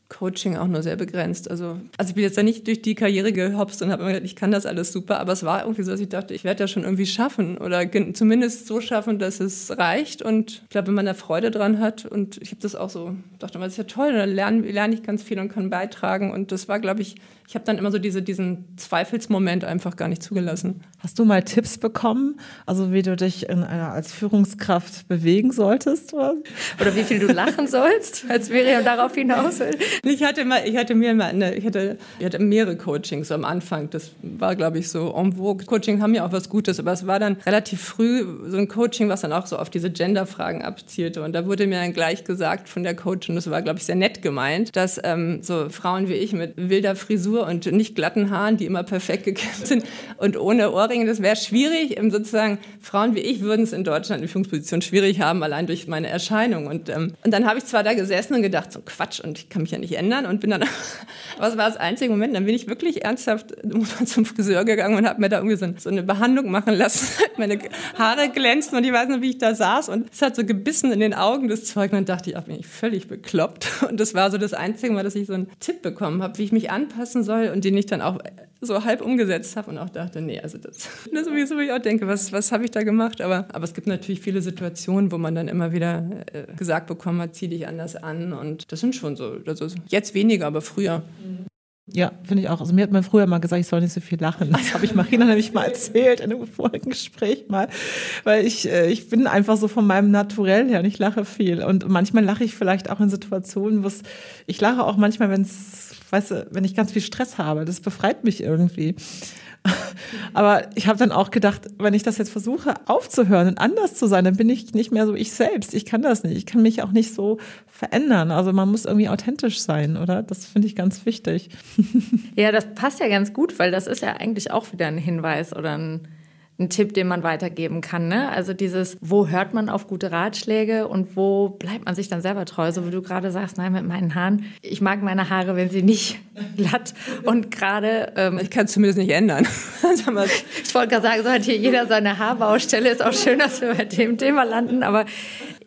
Coaching auch nur sehr begrenzt. Also, also ich bin jetzt da nicht durch die Karriere gehopst und habe immer gedacht, ich kann das alles super, aber es war irgendwie so, dass ich dachte, ich werde das schon irgendwie schaffen oder zumindest so schaffen, dass es reicht. Und ich glaube, wenn man da Freude dran hat und ich habe das auch so, dachte, das ist ja toll, da lerne, lerne ich ganz viel und kann beitragen. Und das war, glaube ich, ich habe dann immer so diese, diesen Zweifelsmoment einfach gar nicht zugelassen. Hast du mal Tipps bekommen, also wie du dich in einer, als Führungskraft bewegen solltest? Oder, oder wie viel du lachen sollst, als Miriam darauf hinaus will? Ich hatte, mal, ich hatte mir mal eine, ich hatte, ich hatte mehrere Coachings am Anfang. Das war, glaube ich, so en vogue. Coaching haben ja auch was Gutes, aber es war dann relativ früh so ein Coaching, was dann auch so auf diese Gender-Fragen abzielte. Und da wurde mir dann gleich gesagt von der Coach, und das war, glaube ich, sehr nett gemeint, dass ähm, so Frauen wie ich mit wilder Frisur Frisur und nicht glatten Haaren, die immer perfekt gekämmt sind und ohne Ohrringe. Das wäre schwierig. Ähm, sozusagen Frauen wie ich würden es in Deutschland in Führungsposition schwierig haben, allein durch meine Erscheinung. Und, ähm, und dann habe ich zwar da gesessen und gedacht, so Quatsch, und ich kann mich ja nicht ändern und bin dann, es war das einzige Moment, dann bin ich wirklich ernsthaft zum Friseur gegangen und habe mir da irgendwie so, so eine Behandlung machen lassen. Meine Haare glänzten und ich weiß noch, wie ich da saß und es hat so gebissen in den Augen das Zeug und dann dachte ich, ach, bin ich völlig bekloppt. Und das war so das einzige Mal, dass ich so einen Tipp bekommen habe, wie ich mich anpassen soll und den ich dann auch so halb umgesetzt habe und auch dachte, nee, also das, das sowieso, wie ich auch denke, was, was habe ich da gemacht? Aber, aber es gibt natürlich viele Situationen, wo man dann immer wieder äh, gesagt bekommen hat, zieh dich anders an und das sind schon so, also jetzt weniger, aber früher. Ja, finde ich auch. Also mir hat man früher mal gesagt, ich soll nicht so viel lachen. Das habe ich Marina nämlich mal erzählt in einem vorigen Gespräch mal, weil ich äh, ich bin einfach so von meinem Naturell her, und ich lache viel und manchmal lache ich vielleicht auch in Situationen, wo es ich lache auch manchmal, wenn es weißt du, wenn ich ganz viel Stress habe, das befreit mich irgendwie. Aber ich habe dann auch gedacht, wenn ich das jetzt versuche aufzuhören und anders zu sein, dann bin ich nicht mehr so ich selbst. Ich kann das nicht. Ich kann mich auch nicht so verändern. Also man muss irgendwie authentisch sein, oder? Das finde ich ganz wichtig. Ja, das passt ja ganz gut, weil das ist ja eigentlich auch wieder ein Hinweis oder ein ein Tipp, den man weitergeben kann. Ne? Also dieses, wo hört man auf gute Ratschläge und wo bleibt man sich dann selber treu? So wie du gerade sagst, nein, mit meinen Haaren, ich mag meine Haare, wenn sie nicht glatt und gerade... Ähm, ich kann es zumindest nicht ändern. ich wollte gerade sagen, so hat hier jeder seine Haarbaustelle. Ist auch schön, dass wir bei dem Thema landen, aber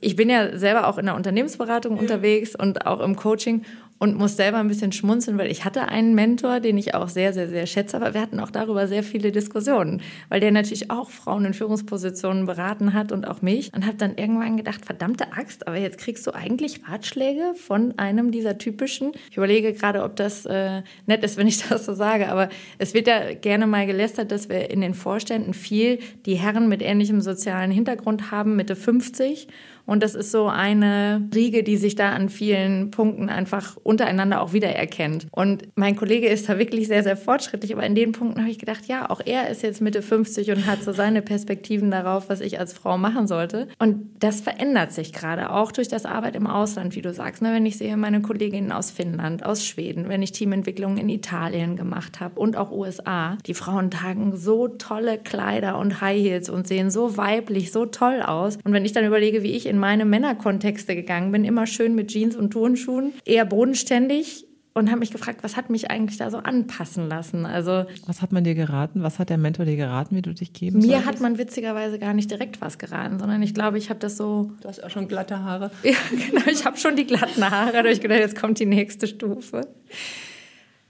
ich bin ja selber auch in der Unternehmensberatung unterwegs und auch im Coaching und muss selber ein bisschen schmunzeln, weil ich hatte einen Mentor, den ich auch sehr, sehr, sehr schätze, aber wir hatten auch darüber sehr viele Diskussionen, weil der natürlich auch Frauen in Führungspositionen beraten hat und auch mich und habe dann irgendwann gedacht, verdammte Axt, aber jetzt kriegst du eigentlich Ratschläge von einem dieser typischen, ich überlege gerade, ob das äh, nett ist, wenn ich das so sage, aber es wird ja gerne mal gelästert, dass wir in den Vorständen viel die Herren mit ähnlichem sozialen Hintergrund haben, Mitte 50 und das ist so eine Riege, die sich da an vielen Punkten einfach untereinander auch wiedererkennt. Und mein Kollege ist da wirklich sehr, sehr fortschrittlich. Aber in den Punkten habe ich gedacht, ja, auch er ist jetzt Mitte 50 und hat so seine Perspektiven darauf, was ich als Frau machen sollte. Und das verändert sich gerade auch durch das Arbeit im Ausland, wie du sagst. Ne? Wenn ich sehe meine Kolleginnen aus Finnland, aus Schweden, wenn ich Teamentwicklungen in Italien gemacht habe und auch USA, die Frauen tragen so tolle Kleider und High Heels und sehen so weiblich, so toll aus. Und wenn ich dann überlege, wie ich in meine Männerkontexte gegangen bin, immer schön mit Jeans und Turnschuhen, eher bodenständig und habe mich gefragt, was hat mich eigentlich da so anpassen lassen? Also was hat man dir geraten? Was hat der Mentor dir geraten, wie du dich geben Mir solltest? hat man witzigerweise gar nicht direkt was geraten, sondern ich glaube, ich habe das so. Du hast auch schon glatte Haare. Ja, genau. Ich habe schon die glatten Haare. Da habe ich gedacht, jetzt kommt die nächste Stufe.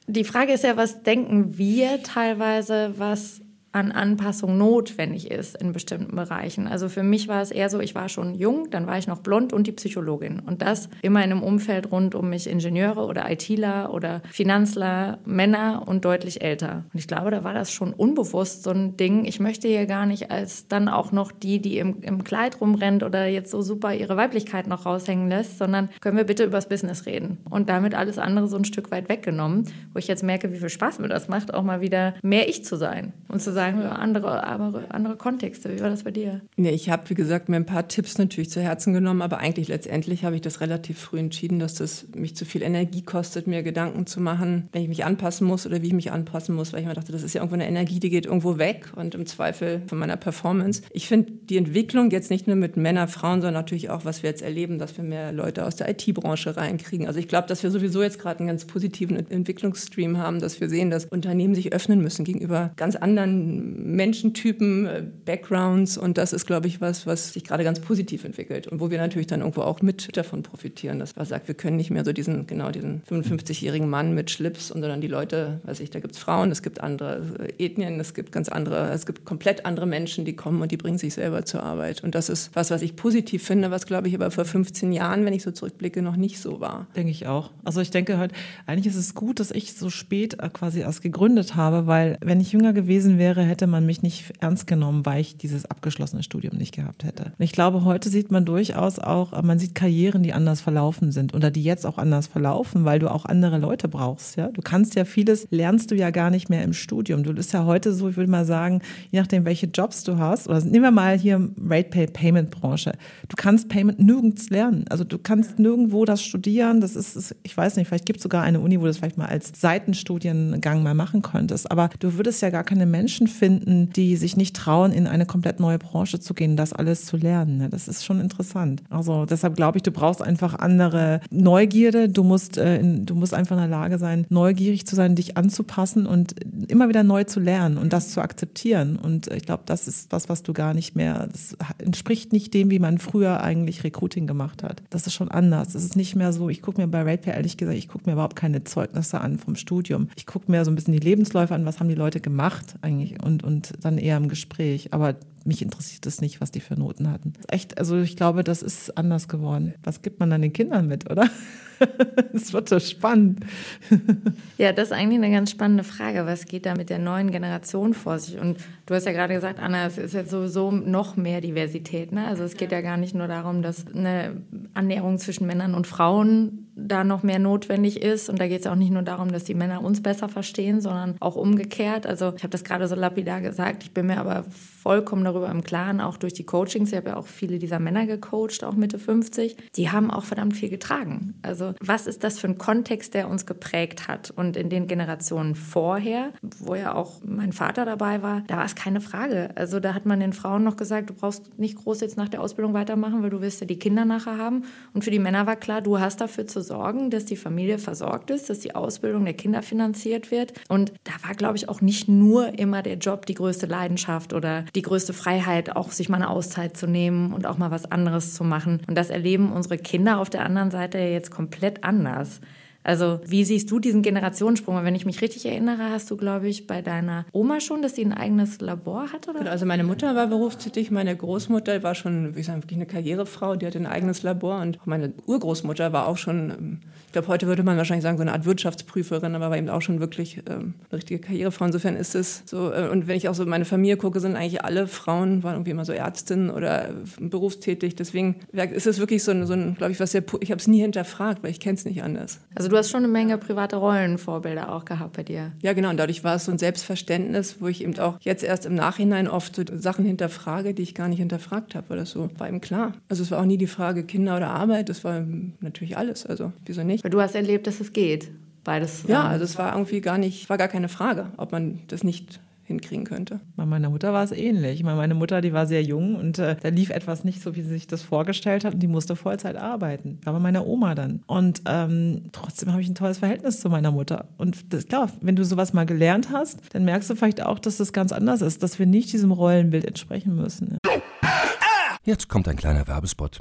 Die Frage ist ja, was denken wir teilweise, was an Anpassung notwendig ist in bestimmten Bereichen. Also für mich war es eher so, ich war schon jung, dann war ich noch blond und die Psychologin. Und das immer in einem Umfeld rund um mich Ingenieure oder ITler oder Finanzler, Männer und deutlich älter. Und ich glaube, da war das schon unbewusst so ein Ding. Ich möchte hier gar nicht als dann auch noch die, die im, im Kleid rumrennt oder jetzt so super ihre Weiblichkeit noch raushängen lässt, sondern können wir bitte übers Business reden. Und damit alles andere so ein Stück weit weggenommen, wo ich jetzt merke, wie viel Spaß mir das macht, auch mal wieder mehr ich zu sein und zu sagen, andere, aber andere Kontexte. Wie war das bei dir? Nee, ich habe, wie gesagt, mir ein paar Tipps natürlich zu Herzen genommen, aber eigentlich letztendlich habe ich das relativ früh entschieden, dass das mich zu viel Energie kostet, mir Gedanken zu machen, wenn ich mich anpassen muss oder wie ich mich anpassen muss, weil ich mir dachte, das ist ja irgendwo eine Energie, die geht irgendwo weg und im Zweifel von meiner Performance. Ich finde die Entwicklung jetzt nicht nur mit Männern, Frauen, sondern natürlich auch, was wir jetzt erleben, dass wir mehr Leute aus der IT-Branche reinkriegen. Also ich glaube, dass wir sowieso jetzt gerade einen ganz positiven Entwicklungsstream haben, dass wir sehen, dass Unternehmen sich öffnen müssen gegenüber ganz anderen Menschentypen, äh, Backgrounds und das ist, glaube ich, was, was sich gerade ganz positiv entwickelt und wo wir natürlich dann irgendwo auch mit davon profitieren, dass man sagt, wir können nicht mehr so diesen, genau diesen 55-jährigen Mann mit Schlips, sondern die Leute, weiß ich, da gibt es Frauen, es gibt andere Ethnien, es gibt ganz andere, es gibt komplett andere Menschen, die kommen und die bringen sich selber zur Arbeit und das ist was, was ich positiv finde, was, glaube ich, aber vor 15 Jahren, wenn ich so zurückblicke, noch nicht so war. Denke ich auch. Also ich denke halt, eigentlich ist es gut, dass ich so spät äh, quasi erst gegründet habe, weil wenn ich jünger gewesen wäre, hätte man mich nicht ernst genommen, weil ich dieses abgeschlossene Studium nicht gehabt hätte. Und ich glaube, heute sieht man durchaus auch, man sieht Karrieren, die anders verlaufen sind oder die jetzt auch anders verlaufen, weil du auch andere Leute brauchst. Ja, du kannst ja vieles lernst du ja gar nicht mehr im Studium. Du bist ja heute so, ich würde mal sagen, je nachdem, welche Jobs du hast, oder nehmen wir mal hier Rate Pay Payment Branche. Du kannst Payment nirgends lernen. Also du kannst nirgendwo das studieren. Das ist, ich weiß nicht, vielleicht gibt es sogar eine Uni, wo du das vielleicht mal als Seitenstudiengang mal machen könntest. Aber du würdest ja gar keine Menschen finden, die sich nicht trauen, in eine komplett neue Branche zu gehen, das alles zu lernen. Ne? Das ist schon interessant. Also deshalb glaube ich, du brauchst einfach andere Neugierde. Du musst, äh, du musst einfach in der Lage sein, neugierig zu sein, dich anzupassen und immer wieder neu zu lernen und das zu akzeptieren. Und ich glaube, das ist was, was du gar nicht mehr, das entspricht nicht dem, wie man früher eigentlich Recruiting gemacht hat. Das ist schon anders. Es ist nicht mehr so, ich gucke mir bei RatePay ehrlich gesagt, ich gucke mir überhaupt keine Zeugnisse an vom Studium. Ich gucke mir so ein bisschen die Lebensläufe an, was haben die Leute gemacht eigentlich und, und dann eher im Gespräch. Aber mich interessiert es nicht, was die für Noten hatten. Echt, also ich glaube, das ist anders geworden. Was gibt man dann den Kindern mit, oder? Es wird so spannend. Ja, das ist eigentlich eine ganz spannende Frage. Was geht da mit der neuen Generation vor sich? Und du hast ja gerade gesagt, Anna, es ist jetzt sowieso noch mehr Diversität. Ne? Also es geht ja gar nicht nur darum, dass eine Annäherung zwischen Männern und Frauen da noch mehr notwendig ist. Und da geht es auch nicht nur darum, dass die Männer uns besser verstehen, sondern auch umgekehrt. Also ich habe das gerade so lapidar gesagt. Ich bin mir aber vollkommen darüber im Klaren, auch durch die Coachings. Ich habe ja auch viele dieser Männer gecoacht, auch Mitte 50. Die haben auch verdammt viel getragen. Also was ist das für ein Kontext, der uns geprägt hat? Und in den Generationen vorher, wo ja auch mein Vater dabei war, da war es keine Frage. Also da hat man den Frauen noch gesagt, du brauchst nicht groß jetzt nach der Ausbildung weitermachen, weil du wirst ja die Kinder nachher haben. Und für die Männer war klar, du hast dafür zu sorgen, dass die Familie versorgt ist, dass die Ausbildung der Kinder finanziert wird. Und da war, glaube ich, auch nicht nur immer der Job die größte Leidenschaft oder die größte Freiheit, auch sich mal eine Auszeit zu nehmen und auch mal was anderes zu machen. Und das erleben unsere Kinder auf der anderen Seite jetzt komplett anders. Also wie siehst du diesen Generationssprung? Wenn ich mich richtig erinnere, hast du, glaube ich, bei deiner Oma schon, dass sie ein eigenes Labor hatte? Oder? Also meine Mutter war berufstätig, meine Großmutter war schon, wie sagen, wirklich eine Karrierefrau, die hatte ein eigenes Labor und meine Urgroßmutter war auch schon, ähm, ich glaube, heute würde man wahrscheinlich sagen, so eine Art Wirtschaftsprüferin, aber war eben auch schon wirklich ähm, eine richtige Karrierefrau. Insofern ist es so, äh, und wenn ich auch so meine Familie gucke, sind eigentlich alle Frauen, waren irgendwie immer so Ärztinnen oder äh, berufstätig. Deswegen ist es wirklich so ein, so ein glaube ich, was sehr, ich habe es nie hinterfragt, weil ich kenne es nicht anders. Also du hast schon eine Menge private Rollenvorbilder auch gehabt bei dir. Ja, genau. Und dadurch war es so ein Selbstverständnis, wo ich eben auch jetzt erst im Nachhinein oft so Sachen hinterfrage, die ich gar nicht hinterfragt habe, weil das so war eben klar. Also es war auch nie die Frage Kinder oder Arbeit, das war natürlich alles. Also wieso nicht? Weil du hast erlebt, dass es geht. Beides. Ja, also es war irgendwie gar nicht, war gar keine Frage, ob man das nicht hinkriegen könnte. Bei meiner Mutter war es ähnlich. Meine Mutter, die war sehr jung und äh, da lief etwas nicht so, wie sie sich das vorgestellt hat und die musste Vollzeit arbeiten. Da war meine Oma dann. Und ähm, trotzdem habe ich ein tolles Verhältnis zu meiner Mutter. Und das, klar, wenn du sowas mal gelernt hast, dann merkst du vielleicht auch, dass das ganz anders ist, dass wir nicht diesem Rollenbild entsprechen müssen. Jetzt kommt ein kleiner Werbespot.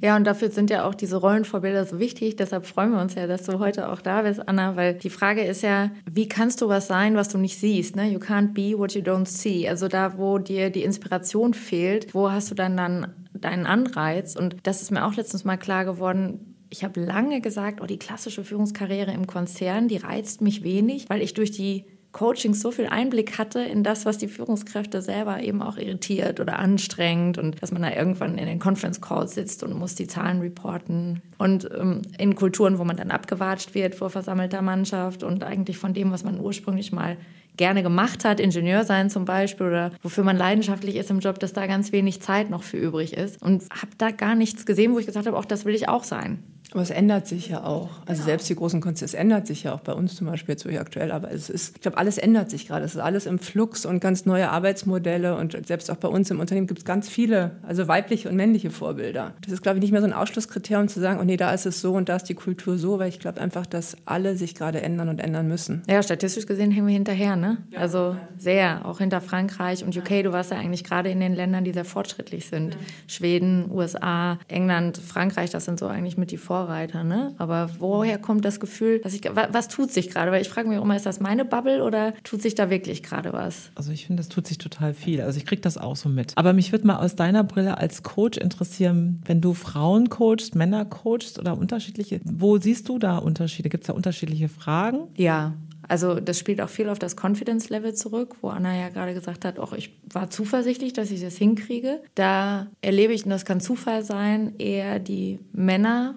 Ja, und dafür sind ja auch diese Rollenvorbilder so wichtig. Deshalb freuen wir uns ja, dass du heute auch da bist, Anna, weil die Frage ist ja, wie kannst du was sein, was du nicht siehst? Ne? You can't be what you don't see. Also da, wo dir die Inspiration fehlt, wo hast du dann dann deinen Anreiz? Und das ist mir auch letztens mal klar geworden. Ich habe lange gesagt, oh, die klassische Führungskarriere im Konzern, die reizt mich wenig, weil ich durch die Coachings so viel Einblick hatte in das, was die Führungskräfte selber eben auch irritiert oder anstrengt und dass man da irgendwann in den Conference Calls sitzt und muss die Zahlen reporten und ähm, in Kulturen, wo man dann abgewatscht wird vor versammelter Mannschaft und eigentlich von dem, was man ursprünglich mal gerne gemacht hat, Ingenieur sein zum Beispiel oder wofür man leidenschaftlich ist im Job, dass da ganz wenig Zeit noch für übrig ist und habe da gar nichts gesehen, wo ich gesagt habe, auch das will ich auch sein. Aber es ändert sich ja auch. Also genau. selbst die großen Konzerne, es ändert sich ja auch bei uns zum Beispiel jetzt, wo ich aktuell aber es ist, ich glaube, alles ändert sich gerade. Es ist alles im Flux und ganz neue Arbeitsmodelle und selbst auch bei uns im Unternehmen gibt es ganz viele, also weibliche und männliche Vorbilder. Das ist, glaube ich, nicht mehr so ein Ausschlusskriterium zu sagen, oh nee, da ist es so und da ist die Kultur so, weil ich glaube einfach, dass alle sich gerade ändern und ändern müssen. Ja, statistisch gesehen hängen wir hinterher, ne? Also sehr, auch hinter Frankreich und UK. Du warst ja eigentlich gerade in den Ländern, die sehr fortschrittlich sind. Schweden, USA, England, Frankreich, das sind so eigentlich mit die Vorreiter, ne? Aber woher kommt das Gefühl, dass ich, was tut sich gerade? Weil ich frage mich immer, ist das meine Bubble oder tut sich da wirklich gerade was? Also ich finde, das tut sich total viel. Also ich kriege das auch so mit. Aber mich würde mal aus deiner Brille als Coach interessieren, wenn du Frauen coachst, Männer coachst oder unterschiedliche, wo siehst du da Unterschiede? Gibt es da unterschiedliche Fragen? Ja, also das spielt auch viel auf das Confidence-Level zurück, wo Anna ja gerade gesagt hat, auch ich war zuversichtlich, dass ich das hinkriege. Da erlebe ich, und das kann Zufall sein, eher die Männer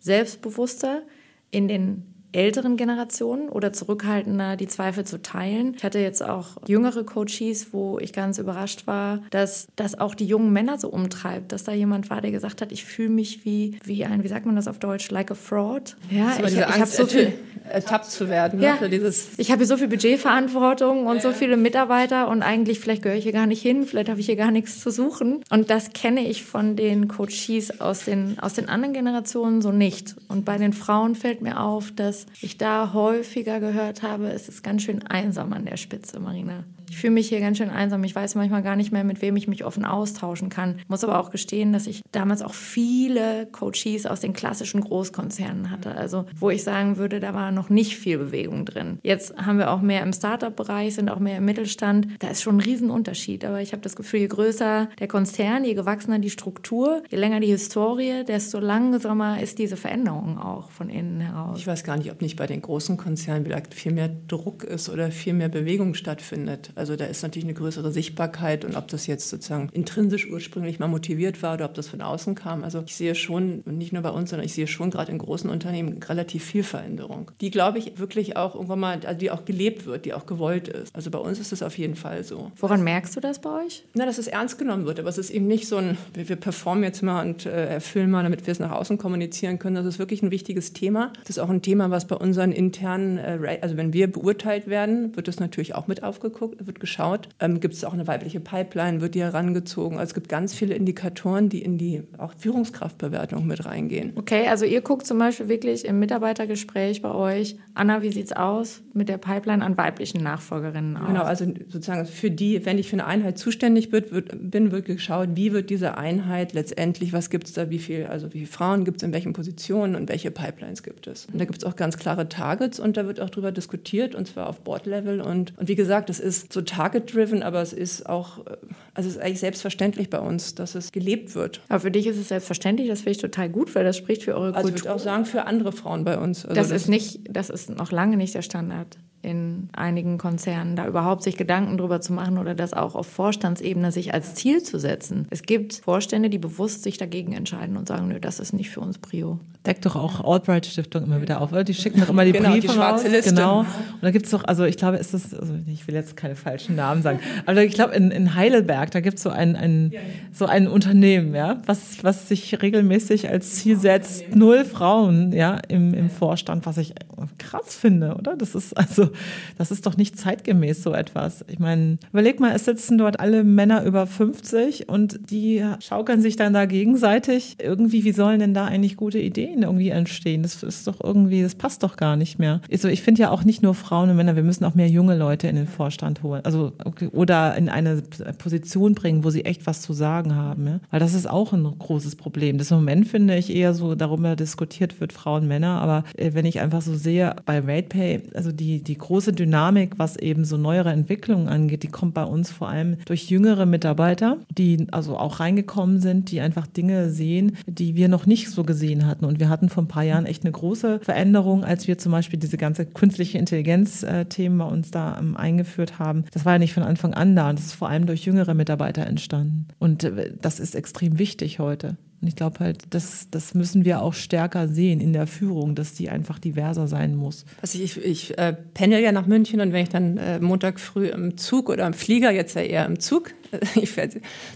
selbstbewusster in den älteren Generationen oder zurückhaltender die Zweifel zu teilen. Ich hatte jetzt auch jüngere Coaches, wo ich ganz überrascht war, dass das auch die jungen Männer so umtreibt, dass da jemand war, der gesagt hat, ich fühle mich wie, wie ein, wie sagt man das auf Deutsch, like a fraud. Ja, ich, ich habe so viel ertappt zu werden. Ne, ja. Dieses ich habe hier so viel Budgetverantwortung und ja. so viele Mitarbeiter und eigentlich vielleicht gehöre ich hier gar nicht hin, vielleicht habe ich hier gar nichts zu suchen. Und das kenne ich von den Coaches aus den, aus den anderen Generationen so nicht. Und bei den Frauen fällt mir auf, dass ich da häufiger gehört habe, es ist ganz schön einsam an der Spitze, Marina. Ich fühle mich hier ganz schön einsam. Ich weiß manchmal gar nicht mehr, mit wem ich mich offen austauschen kann. Muss aber auch gestehen, dass ich damals auch viele Coaches aus den klassischen Großkonzernen hatte. Also, wo ich sagen würde, da war noch nicht viel Bewegung drin. Jetzt haben wir auch mehr im Startup-Bereich, sind auch mehr im Mittelstand. Da ist schon ein Riesenunterschied. Aber ich habe das Gefühl, je größer der Konzern, je gewachsener die Struktur, je länger die Historie, desto langsamer ist diese Veränderung auch von innen heraus. Ich weiß gar nicht, ob nicht bei den großen Konzernen vielleicht viel mehr Druck ist oder viel mehr Bewegung stattfindet. Also da ist natürlich eine größere Sichtbarkeit und ob das jetzt sozusagen intrinsisch ursprünglich mal motiviert war oder ob das von außen kam. Also ich sehe schon, nicht nur bei uns, sondern ich sehe schon gerade in großen Unternehmen relativ viel Veränderung, die, glaube ich, wirklich auch irgendwann mal, also die auch gelebt wird, die auch gewollt ist. Also bei uns ist es auf jeden Fall so. Woran merkst du das bei euch? Na, dass es ernst genommen wird, aber es ist eben nicht so ein, wir, wir performen jetzt mal und äh, erfüllen mal, damit wir es nach außen kommunizieren können. Das ist wirklich ein wichtiges Thema. Das ist auch ein Thema, was bei unseren internen, äh, also wenn wir beurteilt werden, wird das natürlich auch mit aufgeguckt, wird geschaut, ähm, gibt es auch eine weibliche Pipeline, wird die herangezogen. Also es gibt ganz viele Indikatoren, die in die auch Führungskraftbewertung mit reingehen. Okay, also ihr guckt zum Beispiel wirklich im Mitarbeitergespräch bei euch, Anna, wie sieht es aus mit der Pipeline an weiblichen Nachfolgerinnen aus? Genau, also sozusagen für die, wenn ich für eine Einheit zuständig wird, wird, bin, wird geschaut, wie wird diese Einheit letztendlich, was gibt es da, wie viel, also wie viele Frauen gibt es in welchen Positionen und welche Pipelines gibt es. Und da gibt es auch ganz klare Targets und da wird auch darüber diskutiert und zwar auf Board-Level und, und wie gesagt, es ist so target-driven, aber es ist auch, äh, also es ist eigentlich selbstverständlich bei uns, dass es gelebt wird. Aber für dich ist es selbstverständlich, das finde ich total gut, weil das spricht für eure Kultur. Also ich würde auch sagen, für andere Frauen bei uns. Also das, das ist nicht, das ist noch lange nicht der Standard in einigen Konzernen, da überhaupt sich Gedanken drüber zu machen oder das auch auf Vorstandsebene sich als Ziel zu setzen. Es gibt Vorstände, die bewusst sich dagegen entscheiden und sagen, nö, das ist nicht für uns Prio. Deckt doch auch Albright Stiftung immer wieder auf, oder? Die schicken doch immer die genau, Briefe die schwarze raus. Liste. Genau. Und da gibt es doch, also ich glaube, ist das, also ich will jetzt keine falschen Namen sagen, aber ich glaube, in, in Heidelberg, da gibt es so ein, ein, so ein Unternehmen, ja, was, was sich regelmäßig als Ziel setzt, null Frauen, ja, im, im Vorstand, was ich krass finde, oder? Das ist also das ist doch nicht zeitgemäß so etwas. Ich meine, überleg mal, es sitzen dort alle Männer über 50 und die schaukeln sich dann da gegenseitig. Irgendwie, wie sollen denn da eigentlich gute Ideen irgendwie entstehen? Das ist doch irgendwie, das passt doch gar nicht mehr. Also ich finde ja auch nicht nur Frauen und Männer, wir müssen auch mehr junge Leute in den Vorstand holen. Also oder in eine Position bringen, wo sie echt was zu sagen haben. Ja? Weil das ist auch ein großes Problem. Das Moment finde ich eher so darüber diskutiert wird, Frauen, Männer. Aber äh, wenn ich einfach so sehe, bei RatePay, also die, die große Dynamik, was eben so neuere Entwicklungen angeht, die kommt bei uns vor allem durch jüngere Mitarbeiter, die also auch reingekommen sind, die einfach Dinge sehen, die wir noch nicht so gesehen hatten. Und wir hatten vor ein paar Jahren echt eine große Veränderung, als wir zum Beispiel diese ganze künstliche Intelligenz-Themen bei uns da ähm, eingeführt haben. Das war ja nicht von Anfang an da und das ist vor allem durch jüngere Mitarbeiter entstanden. Und äh, das ist extrem wichtig heute. Und ich glaube halt, das, das müssen wir auch stärker sehen in der Führung, dass die einfach diverser sein muss. Also ich, ich äh, pendel ja nach München und wenn ich dann äh, Montag früh im Zug oder im Flieger, jetzt ja eher im Zug, ich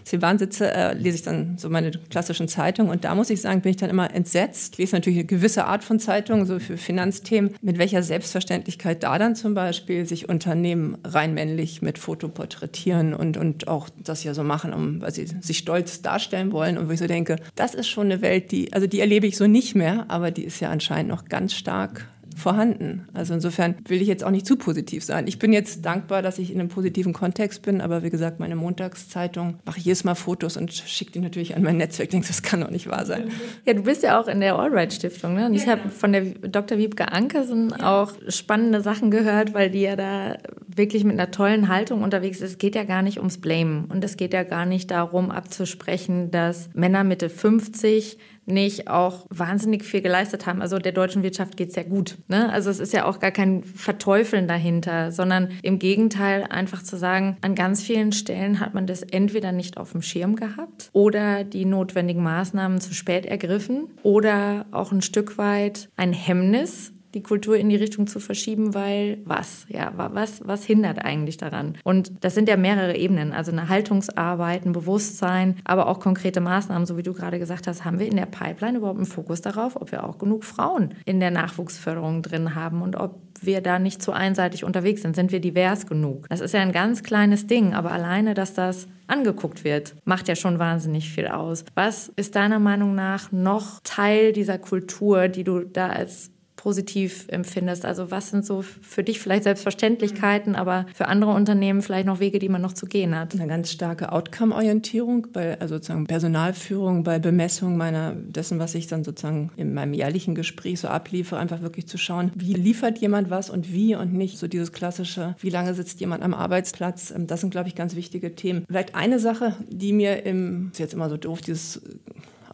C-Bahn sitze, äh, lese ich dann so meine klassischen Zeitungen. Und da muss ich sagen, bin ich dann immer entsetzt. Ich lese natürlich eine gewisse Art von Zeitungen, so für Finanzthemen, mit welcher Selbstverständlichkeit da dann zum Beispiel sich Unternehmen rein männlich mit Foto porträtieren und, und auch das ja so machen, um, weil sie sich stolz darstellen wollen. Und wo ich so denke, das ist schon eine Welt, die, also die erlebe ich so nicht mehr, aber die ist ja anscheinend noch ganz stark vorhanden. Also insofern will ich jetzt auch nicht zu positiv sein. Ich bin jetzt dankbar, dass ich in einem positiven Kontext bin, aber wie gesagt, meine Montagszeitung mache ich jedes Mal Fotos und schicke die natürlich an mein Netzwerk. Denkst, das kann doch nicht wahr sein. Ja, du bist ja auch in der Allright Stiftung, ne? Und ich habe von der Dr. Wiebke Ankersen ja. auch spannende Sachen gehört, weil die ja da wirklich mit einer tollen Haltung unterwegs ist. Es geht ja gar nicht ums Blame und es geht ja gar nicht darum abzusprechen, dass Männer Mitte 50 nicht auch wahnsinnig viel geleistet haben. Also der deutschen Wirtschaft geht es ja gut. Ne? Also es ist ja auch gar kein Verteufeln dahinter, sondern im Gegenteil einfach zu sagen, an ganz vielen Stellen hat man das entweder nicht auf dem Schirm gehabt oder die notwendigen Maßnahmen zu spät ergriffen oder auch ein Stück weit ein Hemmnis die Kultur in die Richtung zu verschieben, weil was? Ja, was, was hindert eigentlich daran? Und das sind ja mehrere Ebenen, also eine Haltungsarbeit, ein Bewusstsein, aber auch konkrete Maßnahmen, so wie du gerade gesagt hast, haben wir in der Pipeline überhaupt einen Fokus darauf, ob wir auch genug Frauen in der Nachwuchsförderung drin haben und ob wir da nicht zu einseitig unterwegs sind. Sind wir divers genug? Das ist ja ein ganz kleines Ding, aber alleine, dass das angeguckt wird, macht ja schon wahnsinnig viel aus. Was ist deiner Meinung nach noch Teil dieser Kultur, die du da als positiv empfindest. Also was sind so für dich vielleicht Selbstverständlichkeiten, aber für andere Unternehmen vielleicht noch Wege, die man noch zu gehen hat? Eine ganz starke Outcome-Orientierung, bei also sozusagen Personalführung, bei Bemessung meiner dessen, was ich dann sozusagen in meinem jährlichen Gespräch so abliefere, einfach wirklich zu schauen, wie liefert jemand was und wie und nicht so dieses klassische, wie lange sitzt jemand am Arbeitsplatz. Ähm, das sind, glaube ich, ganz wichtige Themen. Vielleicht eine Sache, die mir im, ist jetzt immer so doof, dieses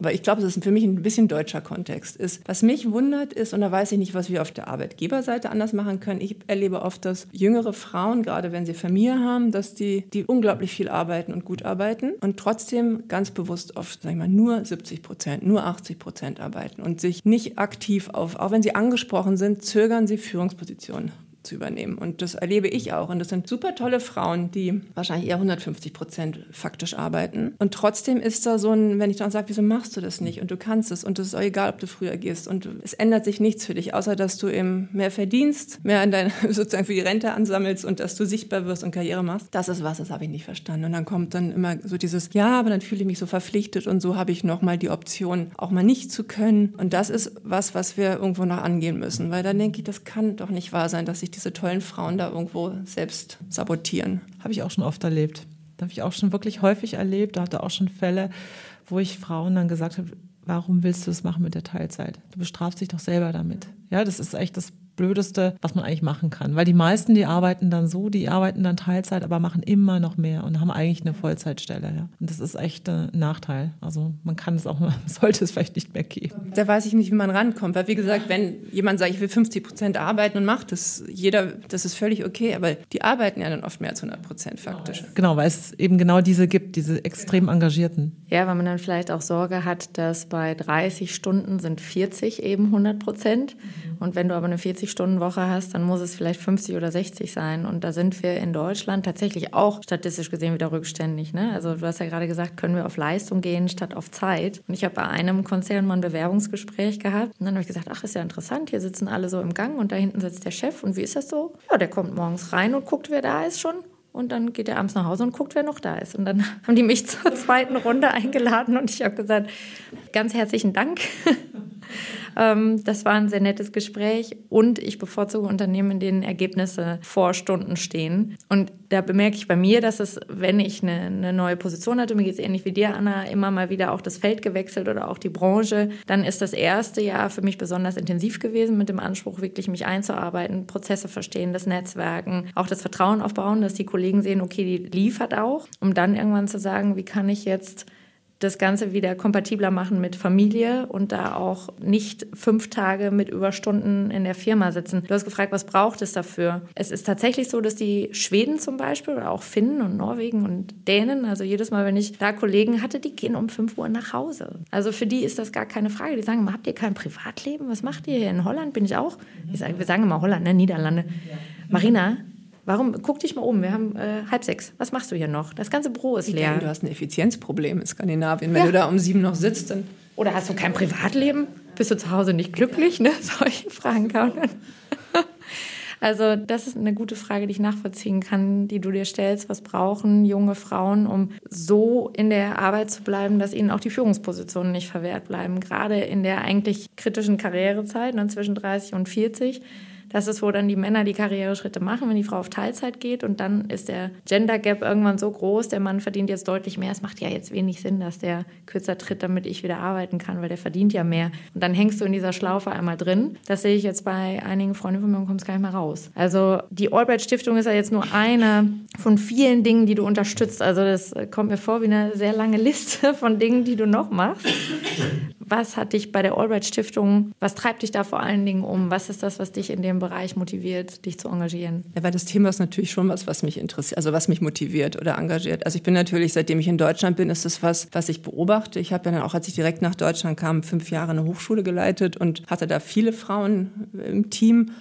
aber ich glaube, das ist für mich ein bisschen deutscher Kontext ist. Was mich wundert ist, und da weiß ich nicht, was wir auf der Arbeitgeberseite anders machen können, ich erlebe oft, dass jüngere Frauen, gerade wenn sie Familie haben, dass die, die unglaublich viel arbeiten und gut arbeiten und trotzdem ganz bewusst oft, sag ich mal, nur 70 Prozent, nur 80 Prozent arbeiten und sich nicht aktiv auf, auch wenn sie angesprochen sind, zögern sie Führungspositionen zu übernehmen. Und das erlebe ich auch. Und das sind super tolle Frauen, die wahrscheinlich eher 150 Prozent faktisch arbeiten. Und trotzdem ist da so ein, wenn ich dann sage, wieso machst du das nicht? Und du kannst es. Und es ist auch egal, ob du früher gehst. Und es ändert sich nichts für dich, außer dass du eben mehr verdienst, mehr an deine, sozusagen für die Rente ansammelst und dass du sichtbar wirst und Karriere machst. Das ist was, das habe ich nicht verstanden. Und dann kommt dann immer so dieses, ja, aber dann fühle ich mich so verpflichtet und so habe ich nochmal die Option, auch mal nicht zu können. Und das ist was, was wir irgendwo noch angehen müssen. Weil dann denke ich, das kann doch nicht wahr sein, dass ich diese tollen Frauen da irgendwo selbst sabotieren. Habe ich auch schon oft erlebt. Da habe ich auch schon wirklich häufig erlebt. Da hatte auch schon Fälle, wo ich Frauen dann gesagt habe, warum willst du das machen mit der Teilzeit? Du bestrafst dich doch selber damit. Ja, das ist echt das Blödeste, was man eigentlich machen kann. Weil die meisten, die arbeiten dann so, die arbeiten dann Teilzeit, aber machen immer noch mehr und haben eigentlich eine Vollzeitstelle. Ja. Und das ist echt ein Nachteil. Also man kann es auch, sollte es vielleicht nicht mehr geben. Da weiß ich nicht, wie man rankommt. Weil wie gesagt, wenn jemand sagt, ich will 50 Prozent arbeiten und macht das, jeder, das ist völlig okay. Aber die arbeiten ja dann oft mehr als 100 Prozent faktisch. Genau, weil es eben genau diese gibt, diese extrem Engagierten. Ja, weil man dann vielleicht auch Sorge hat, dass bei 30 Stunden sind 40 eben 100 Prozent. Und wenn du aber eine 40-Stunden-Woche hast, dann muss es vielleicht 50 oder 60 sein. Und da sind wir in Deutschland tatsächlich auch statistisch gesehen wieder rückständig. Ne? Also du hast ja gerade gesagt, können wir auf Leistung gehen statt auf Zeit. Und ich habe bei einem Konzern mal ein Bewerbungsgespräch gehabt. Und dann habe ich gesagt, ach, ist ja interessant, hier sitzen alle so im Gang und da hinten sitzt der Chef. Und wie ist das so? Ja, der kommt morgens rein und guckt, wer da ist schon. Und dann geht er abends nach Hause und guckt, wer noch da ist. Und dann haben die mich zur zweiten Runde eingeladen und ich habe gesagt, ganz herzlichen Dank. Ähm, das war ein sehr nettes Gespräch und ich bevorzuge Unternehmen, in denen Ergebnisse vor Stunden stehen. Und da bemerke ich bei mir, dass es, wenn ich eine, eine neue Position hatte, mir geht es ähnlich wie dir, Anna, immer mal wieder auch das Feld gewechselt oder auch die Branche, dann ist das erste Jahr für mich besonders intensiv gewesen mit dem Anspruch, wirklich mich einzuarbeiten, Prozesse verstehen, das Netzwerken, auch das Vertrauen aufbauen, dass die Kollegen sehen, okay, die liefert auch, um dann irgendwann zu sagen, wie kann ich jetzt das Ganze wieder kompatibler machen mit Familie und da auch nicht fünf Tage mit Überstunden in der Firma sitzen. Du hast gefragt, was braucht es dafür? Es ist tatsächlich so, dass die Schweden zum Beispiel oder auch Finnen und Norwegen und Dänen, also jedes Mal, wenn ich da Kollegen hatte, die gehen um fünf Uhr nach Hause. Also für die ist das gar keine Frage. Die sagen, habt ihr kein Privatleben? Was macht ihr hier? In Holland bin ich auch. Ich sage, wir sagen immer Holland, ne? Niederlande. Marina, Warum? Guck dich mal um. Wir haben äh, halb sechs. Was machst du hier noch? Das ganze Büro ist leer. Du hast ein Effizienzproblem in Skandinavien. Wenn ja. du da um sieben noch sitzt, dann. Oder hast du kein Privatleben? Bist du zu Hause nicht glücklich? Ne? Solche Fragen kann man. Also das ist eine gute Frage, die ich nachvollziehen kann, die du dir stellst. Was brauchen junge Frauen, um so in der Arbeit zu bleiben, dass ihnen auch die Führungspositionen nicht verwehrt bleiben? Gerade in der eigentlich kritischen Karrierezeit, ne, zwischen 30 und 40 das ist, wo dann die Männer die Karriereschritte machen, wenn die Frau auf Teilzeit geht. Und dann ist der Gender Gap irgendwann so groß, der Mann verdient jetzt deutlich mehr. Es macht ja jetzt wenig Sinn, dass der kürzer tritt, damit ich wieder arbeiten kann, weil der verdient ja mehr. Und dann hängst du in dieser Schlaufe einmal drin. Das sehe ich jetzt bei einigen Freunden von mir und kommst gar nicht mehr raus. Also die Albright Stiftung ist ja jetzt nur eine von vielen Dingen, die du unterstützt. Also das kommt mir vor wie eine sehr lange Liste von Dingen, die du noch machst. Was hat dich bei der Albright Stiftung, was treibt dich da vor allen Dingen um? Was ist das, was dich in dem Bereich motiviert, dich zu engagieren? Ja, weil das Thema ist natürlich schon was, was mich interessiert, also was mich motiviert oder engagiert. Also ich bin natürlich, seitdem ich in Deutschland bin, ist das was, was ich beobachte. Ich habe ja dann auch, als ich direkt nach Deutschland kam, fünf Jahre eine Hochschule geleitet und hatte da viele Frauen im Team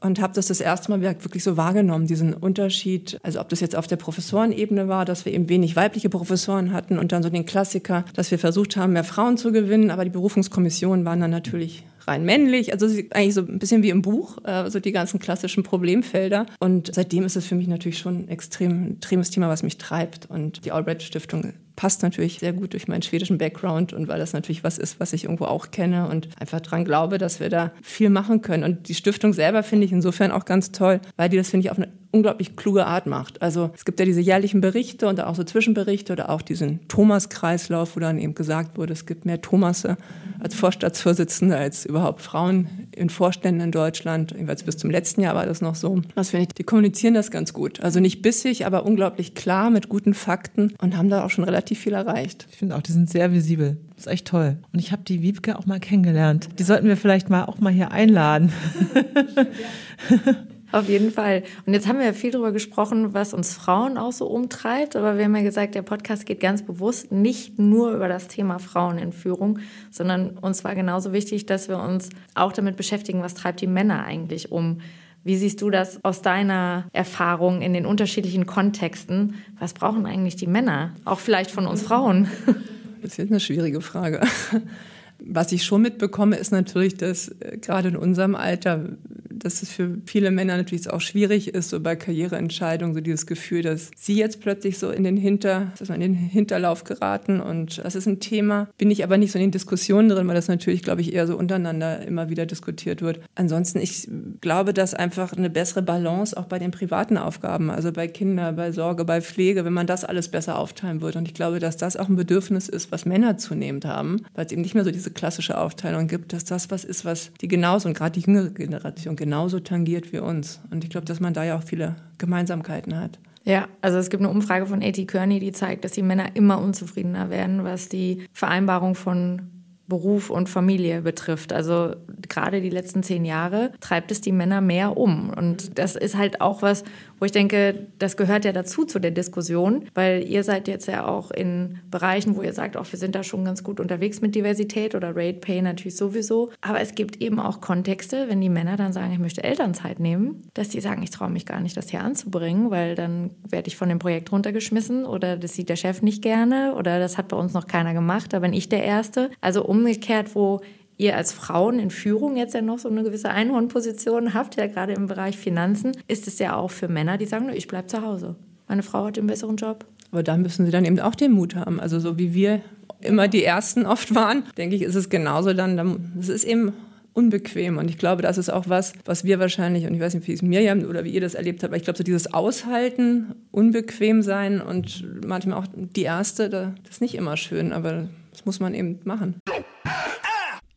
und habe das das erste Mal wirklich so wahrgenommen, diesen Unterschied. Also ob das jetzt auf der Professorenebene war, dass wir eben wenig weibliche Professoren hatten und dann so den Klassiker, dass wir versucht haben, mehr Frauen zu gewinnen, aber die Berufungskommissionen waren dann natürlich rein männlich. Also eigentlich so ein bisschen wie im Buch, äh, so die ganzen klassischen Problemfelder. Und seitdem ist es für mich natürlich schon ein extrem extremes Thema, was mich treibt. Und die Albright Stiftung passt natürlich sehr gut durch meinen schwedischen Background und weil das natürlich was ist, was ich irgendwo auch kenne und einfach daran glaube, dass wir da viel machen können. Und die Stiftung selber finde ich insofern auch ganz toll, weil die das, finde ich, auf eine unglaublich kluge Art macht. Also es gibt ja diese jährlichen Berichte und auch so Zwischenberichte oder auch diesen Thomas-Kreislauf, wo dann eben gesagt wurde, es gibt mehr Thomasse als Vorstandsvorsitzende als überhaupt Frauen in Vorständen in Deutschland. Jedenfalls bis zum letzten Jahr war das noch so. Was finde ich, die kommunizieren das ganz gut. Also nicht bissig, aber unglaublich klar mit guten Fakten und haben da auch schon relativ viel erreicht. Ich finde auch, die sind sehr visibel. Das ist echt toll. Und ich habe die Wiebke auch mal kennengelernt. Die sollten wir vielleicht mal auch mal hier einladen. Auf jeden Fall. Und jetzt haben wir ja viel darüber gesprochen, was uns Frauen auch so umtreibt. Aber wir haben ja gesagt, der Podcast geht ganz bewusst nicht nur über das Thema Frauen in Führung, sondern uns war genauso wichtig, dass wir uns auch damit beschäftigen, was treibt die Männer eigentlich um. Wie siehst du das aus deiner Erfahrung in den unterschiedlichen Kontexten? Was brauchen eigentlich die Männer? Auch vielleicht von uns Frauen? Das ist eine schwierige Frage. Was ich schon mitbekomme, ist natürlich, dass äh, gerade in unserem Alter dass es für viele Männer natürlich auch schwierig ist, so bei Karriereentscheidungen, so dieses Gefühl, dass sie jetzt plötzlich so in den Hinter, dass man in den Hinterlauf geraten und das ist ein Thema. Bin ich aber nicht so in den Diskussionen drin, weil das natürlich, glaube ich, eher so untereinander immer wieder diskutiert wird. Ansonsten, ich glaube, dass einfach eine bessere Balance auch bei den privaten Aufgaben, also bei Kindern, bei Sorge, bei Pflege, wenn man das alles besser aufteilen würde. Und ich glaube, dass das auch ein Bedürfnis ist, was Männer zunehmend haben, weil es eben nicht mehr so diese klassische Aufteilung gibt, dass das was ist, was die genauso und gerade die jüngere Generation genauso genauso tangiert wie uns. Und ich glaube, dass man da ja auch viele Gemeinsamkeiten hat. Ja, also es gibt eine Umfrage von A.T. Kearney, die zeigt, dass die Männer immer unzufriedener werden, was die Vereinbarung von Beruf und Familie betrifft. Also gerade die letzten zehn Jahre treibt es die Männer mehr um. Und das ist halt auch was, wo ich denke, das gehört ja dazu zu der Diskussion, weil ihr seid jetzt ja auch in Bereichen, wo ihr sagt, auch wir sind da schon ganz gut unterwegs mit Diversität oder Rate Pay natürlich sowieso. Aber es gibt eben auch Kontexte, wenn die Männer dann sagen, ich möchte Elternzeit nehmen, dass die sagen, ich traue mich gar nicht, das hier anzubringen, weil dann werde ich von dem Projekt runtergeschmissen oder das sieht der Chef nicht gerne oder das hat bei uns noch keiner gemacht, da bin ich der Erste. Also umgekehrt, wo ihr als Frauen in Führung jetzt ja noch so eine gewisse Einhornposition habt, ja gerade im Bereich Finanzen, ist es ja auch für Männer, die sagen, ich bleibe zu Hause. Meine Frau hat einen besseren Job. Aber da müssen sie dann eben auch den Mut haben. Also so wie wir immer die Ersten oft waren, denke ich, ist es genauso dann, es ist eben unbequem. Und ich glaube, das ist auch was, was wir wahrscheinlich, und ich weiß nicht, wie es Mirjam oder wie ihr das erlebt habt, aber ich glaube, so dieses Aushalten, unbequem sein und manchmal auch die Erste, das ist nicht immer schön, aber das muss man eben machen.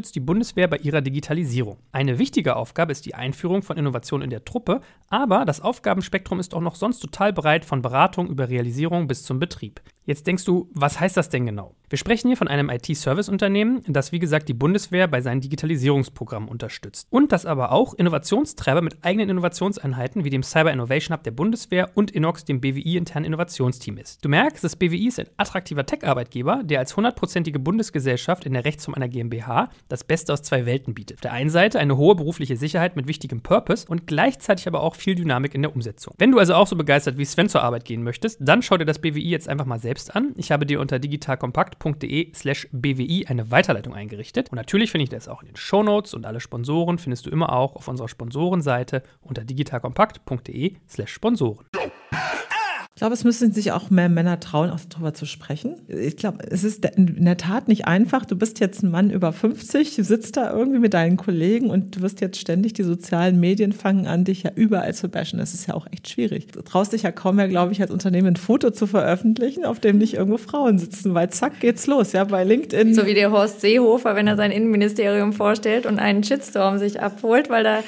unterstützt die Bundeswehr bei ihrer Digitalisierung. Eine wichtige Aufgabe ist die Einführung von Innovationen in der Truppe, aber das Aufgabenspektrum ist auch noch sonst total breit von Beratung über Realisierung bis zum Betrieb. Jetzt denkst du, was heißt das denn genau? Wir sprechen hier von einem IT-Service-Unternehmen, das wie gesagt die Bundeswehr bei seinen Digitalisierungsprogrammen unterstützt. Und das aber auch Innovationstreiber mit eigenen Innovationseinheiten wie dem Cyber Innovation Hub der Bundeswehr und Inox, dem BWI-internen Innovationsteam ist. Du merkst, das BWI ist ein attraktiver Tech-Arbeitgeber, der als hundertprozentige Bundesgesellschaft in der Rechtsform einer GmbH das Beste aus zwei Welten bietet. Auf der einen Seite eine hohe berufliche Sicherheit mit wichtigem Purpose und gleichzeitig aber auch viel Dynamik in der Umsetzung. Wenn du also auch so begeistert wie Sven zur Arbeit gehen möchtest, dann schau dir das BWI jetzt einfach mal selbst an. Ich habe dir unter digitalkompakt.de slash bwi eine Weiterleitung eingerichtet. Und natürlich finde ich das auch in den Shownotes und alle Sponsoren findest du immer auch auf unserer Sponsorenseite unter digitalkompakt.de slash Sponsoren. Ich glaube, es müssen sich auch mehr Männer trauen, auch darüber zu sprechen. Ich glaube, es ist in der Tat nicht einfach. Du bist jetzt ein Mann über 50, du sitzt da irgendwie mit deinen Kollegen und du wirst jetzt ständig die sozialen Medien fangen an, dich ja überall zu bashen. Das ist ja auch echt schwierig. Du traust dich ja kaum mehr, glaube ich, als Unternehmen ein Foto zu veröffentlichen, auf dem nicht irgendwo Frauen sitzen, weil zack geht's los, ja, bei LinkedIn. So wie der Horst Seehofer, wenn er sein Innenministerium vorstellt und einen Shitstorm sich abholt, weil da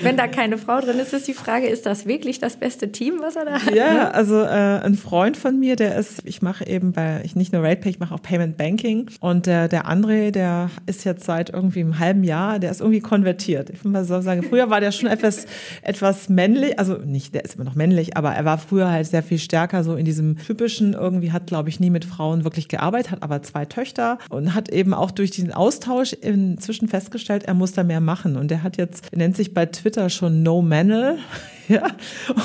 wenn da keine Frau drin ist, ist die Frage, ist das wirklich das beste Team, was er da hat? Ja, also äh, ein Freund von mir, der ist, ich mache eben bei, ich nicht nur RatePay, ich mache auch Payment Banking und der, der André, der ist jetzt seit irgendwie einem halben Jahr, der ist irgendwie konvertiert. Ich würde mal so sagen, früher war der schon etwas, etwas männlich, also nicht, der ist immer noch männlich, aber er war früher halt sehr viel stärker so in diesem typischen, irgendwie hat, glaube ich, nie mit Frauen wirklich gearbeitet, hat aber zwei Töchter und hat eben auch durch diesen Austausch inzwischen festgestellt, er muss da mehr machen und der hat jetzt, er nennt sich bei Twitter Twitter schon No Manel. Ja,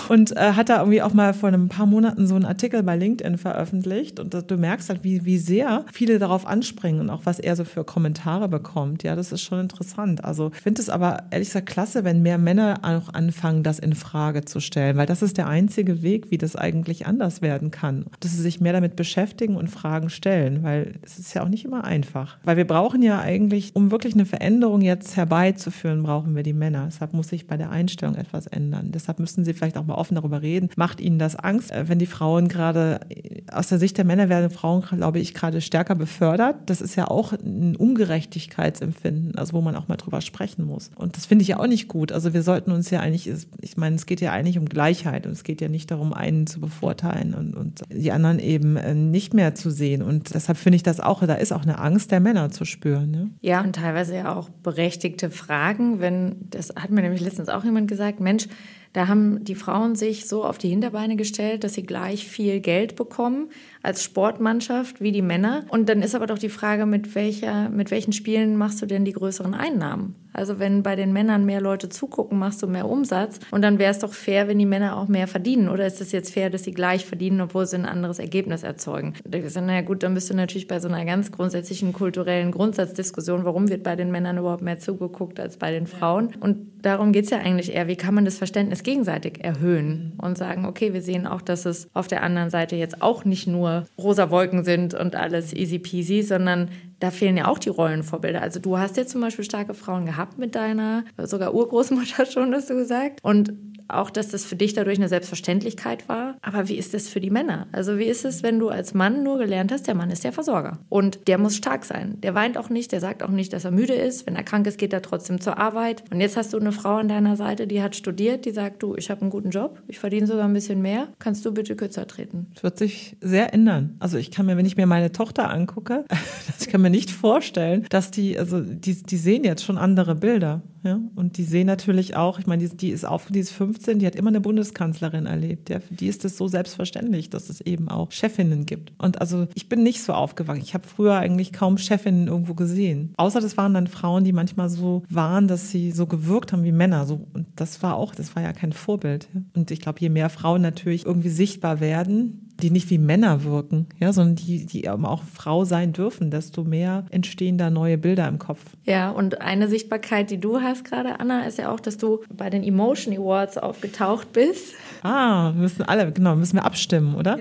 und äh, hat da irgendwie auch mal vor ein paar Monaten so einen Artikel bei LinkedIn veröffentlicht und du merkst halt, wie, wie sehr viele darauf anspringen und auch was er so für Kommentare bekommt. Ja, das ist schon interessant. Also ich finde es aber ehrlich gesagt klasse, wenn mehr Männer auch anfangen, das in Frage zu stellen, weil das ist der einzige Weg, wie das eigentlich anders werden kann. Dass sie sich mehr damit beschäftigen und Fragen stellen, weil es ist ja auch nicht immer einfach. Weil wir brauchen ja eigentlich, um wirklich eine Veränderung jetzt herbeizuführen, brauchen wir die Männer. Deshalb muss sich bei der Einstellung etwas ändern. Deshalb müssen Sie vielleicht auch mal offen darüber reden. Macht Ihnen das Angst, äh, wenn die Frauen gerade, äh, aus der Sicht der Männer werden Frauen, glaube ich, gerade stärker befördert. Das ist ja auch ein Ungerechtigkeitsempfinden, also wo man auch mal drüber sprechen muss. Und das finde ich ja auch nicht gut. Also wir sollten uns ja eigentlich, ich meine, es geht ja eigentlich um Gleichheit und es geht ja nicht darum, einen zu bevorteilen und, und die anderen eben äh, nicht mehr zu sehen. Und deshalb finde ich das auch, da ist auch eine Angst der Männer zu spüren. Ne? Ja, und teilweise ja auch berechtigte Fragen, wenn, das hat mir nämlich letztens auch jemand gesagt, Mensch, da haben die Frauen sich so auf die Hinterbeine gestellt, dass sie gleich viel Geld bekommen als Sportmannschaft wie die Männer. Und dann ist aber doch die Frage, mit, welcher, mit welchen Spielen machst du denn die größeren Einnahmen? Also wenn bei den Männern mehr Leute zugucken, machst du mehr Umsatz. Und dann wäre es doch fair, wenn die Männer auch mehr verdienen. Oder ist es jetzt fair, dass sie gleich verdienen, obwohl sie ein anderes Ergebnis erzeugen? Da ist naja gut, dann bist du natürlich bei so einer ganz grundsätzlichen kulturellen Grundsatzdiskussion, warum wird bei den Männern überhaupt mehr zugeguckt als bei den Frauen? Und darum geht es ja eigentlich eher, wie kann man das Verständnis gegenseitig erhöhen und sagen, okay, wir sehen auch, dass es auf der anderen Seite jetzt auch nicht nur rosa Wolken sind und alles easy peasy, sondern da fehlen ja auch die Rollenvorbilder. Also du hast jetzt zum Beispiel starke Frauen gehabt mit deiner, sogar Urgroßmutter schon, hast du gesagt. Und auch, dass das für dich dadurch eine Selbstverständlichkeit war. Aber wie ist das für die Männer? Also wie ist es, wenn du als Mann nur gelernt hast, der Mann ist der Versorger und der muss stark sein. Der weint auch nicht, der sagt auch nicht, dass er müde ist. Wenn er krank ist, geht er trotzdem zur Arbeit. Und jetzt hast du eine Frau an deiner Seite, die hat studiert, die sagt, du, ich habe einen guten Job, ich verdiene sogar ein bisschen mehr. Kannst du bitte kürzer treten? Das wird sich sehr ändern. Also ich kann mir, wenn ich mir meine Tochter angucke, ich kann mir nicht vorstellen, dass die, also die, die sehen jetzt schon andere Bilder. Ja? Und die sehen natürlich auch, ich meine, die, die ist auf, die ist 15, die hat immer eine Bundeskanzlerin erlebt. Ja? Für die ist es so selbstverständlich, dass es eben auch Chefinnen gibt. Und also ich bin nicht so aufgewachsen. Ich habe früher eigentlich kaum Chefinnen irgendwo gesehen. Außer das waren dann Frauen, die manchmal so waren, dass sie so gewirkt haben wie Männer. So, und das war auch, das war ja kein Vorbild. Und ich glaube, je mehr Frauen natürlich irgendwie sichtbar werden, die nicht wie Männer wirken, ja, sondern die, die auch Frau sein dürfen, desto mehr entstehen da neue Bilder im Kopf. Ja, und eine Sichtbarkeit, die du hast gerade, Anna, ist ja auch, dass du bei den Emotion Awards aufgetaucht bist. Ah, müssen alle, genau, müssen wir abstimmen, oder?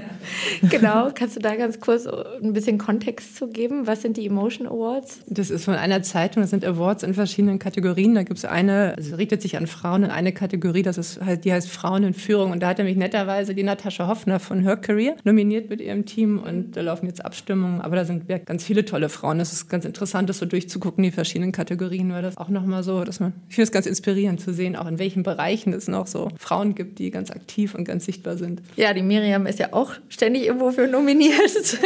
Ja. Genau, kannst du da ganz kurz ein bisschen Kontext zu geben? Was sind die Emotion Awards? Das ist von einer Zeitung, das sind Awards in verschiedenen Kategorien. Da gibt es eine, also richtet sich an Frauen in eine Kategorie, das ist halt, die heißt Frauen in Führung. Und da hat nämlich netterweise die Natascha Hoffner von Her Career Nominiert mit ihrem Team und da laufen jetzt Abstimmungen. Aber da sind ganz viele tolle Frauen. Das ist ganz interessant, das so durchzugucken, die verschiedenen Kategorien, weil das auch nochmal so, dass man, ich finde es ganz inspirierend zu sehen, auch in welchen Bereichen es noch so Frauen gibt, die ganz aktiv und ganz sichtbar sind. Ja, die Miriam ist ja auch ständig irgendwo für nominiert.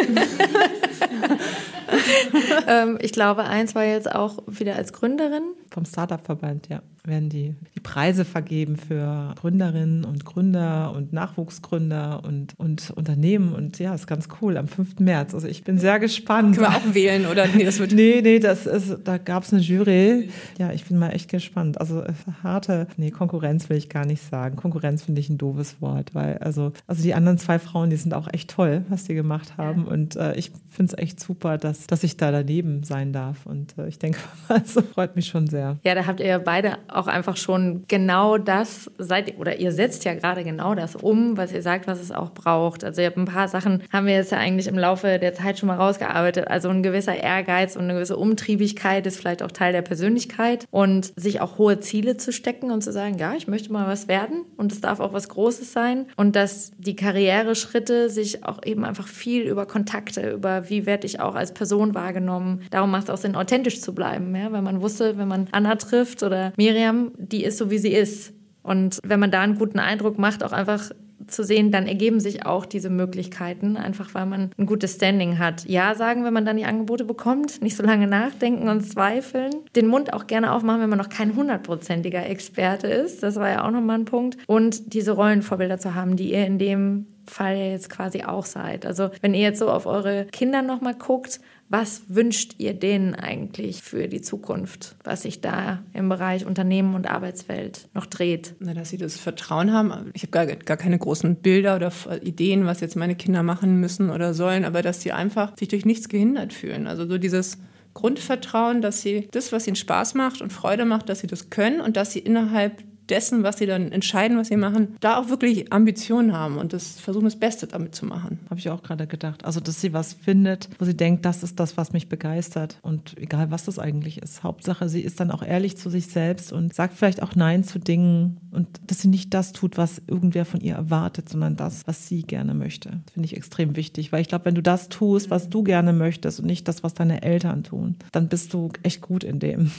ähm, ich glaube, eins war jetzt auch wieder als Gründerin. Vom Startup-Verband, ja werden die, die Preise vergeben für Gründerinnen und Gründer und Nachwuchsgründer und, und Unternehmen. Und ja, ist ganz cool am 5. März. Also ich bin sehr gespannt. Können wir auch wählen, oder? Nee, das wird nee, nee, das ist, da gab es eine Jury. Ja, ich bin mal echt gespannt. Also äh, harte, nee, Konkurrenz will ich gar nicht sagen. Konkurrenz finde ich ein doofes Wort, weil also, also die anderen zwei Frauen, die sind auch echt toll, was die gemacht haben. Und äh, ich finde es echt super, dass, dass ich da daneben sein darf. Und äh, ich denke, also freut mich schon sehr. Ja, da habt ihr beide auch einfach schon genau das seid oder ihr setzt ja gerade genau das um, was ihr sagt, was es auch braucht. Also ihr habt ein paar Sachen haben wir jetzt ja eigentlich im Laufe der Zeit schon mal rausgearbeitet. Also ein gewisser Ehrgeiz und eine gewisse Umtriebigkeit ist vielleicht auch Teil der Persönlichkeit und sich auch hohe Ziele zu stecken und zu sagen, ja, ich möchte mal was werden und es darf auch was Großes sein und dass die Karriereschritte sich auch eben einfach viel über Kontakte, über wie werde ich auch als Person wahrgenommen. Darum macht es auch Sinn, authentisch zu bleiben, ja? weil man wusste, wenn man Anna trifft oder Miriam, die ist so, wie sie ist. Und wenn man da einen guten Eindruck macht, auch einfach zu sehen, dann ergeben sich auch diese Möglichkeiten, einfach weil man ein gutes Standing hat. Ja sagen, wenn man dann die Angebote bekommt, nicht so lange nachdenken und zweifeln. Den Mund auch gerne aufmachen, wenn man noch kein hundertprozentiger Experte ist. Das war ja auch nochmal ein Punkt. Und diese Rollenvorbilder zu haben, die ihr in dem Fall ja jetzt quasi auch seid. Also wenn ihr jetzt so auf eure Kinder nochmal guckt, was wünscht ihr denen eigentlich für die Zukunft, was sich da im Bereich Unternehmen und Arbeitswelt noch dreht? Na, dass sie das Vertrauen haben. Ich habe gar, gar keine großen Bilder oder Ideen, was jetzt meine Kinder machen müssen oder sollen, aber dass sie einfach sich durch nichts gehindert fühlen. Also so dieses Grundvertrauen, dass sie das, was ihnen Spaß macht und Freude macht, dass sie das können und dass sie innerhalb dessen, was sie dann entscheiden, was sie machen, da auch wirklich Ambitionen haben und das versuchen, das Beste damit zu machen. Habe ich auch gerade gedacht. Also, dass sie was findet, wo sie denkt, das ist das, was mich begeistert. Und egal, was das eigentlich ist. Hauptsache, sie ist dann auch ehrlich zu sich selbst und sagt vielleicht auch Nein zu Dingen und dass sie nicht das tut, was irgendwer von ihr erwartet, sondern das, was sie gerne möchte. Das finde ich extrem wichtig, weil ich glaube, wenn du das tust, was du gerne möchtest und nicht das, was deine Eltern tun, dann bist du echt gut in dem.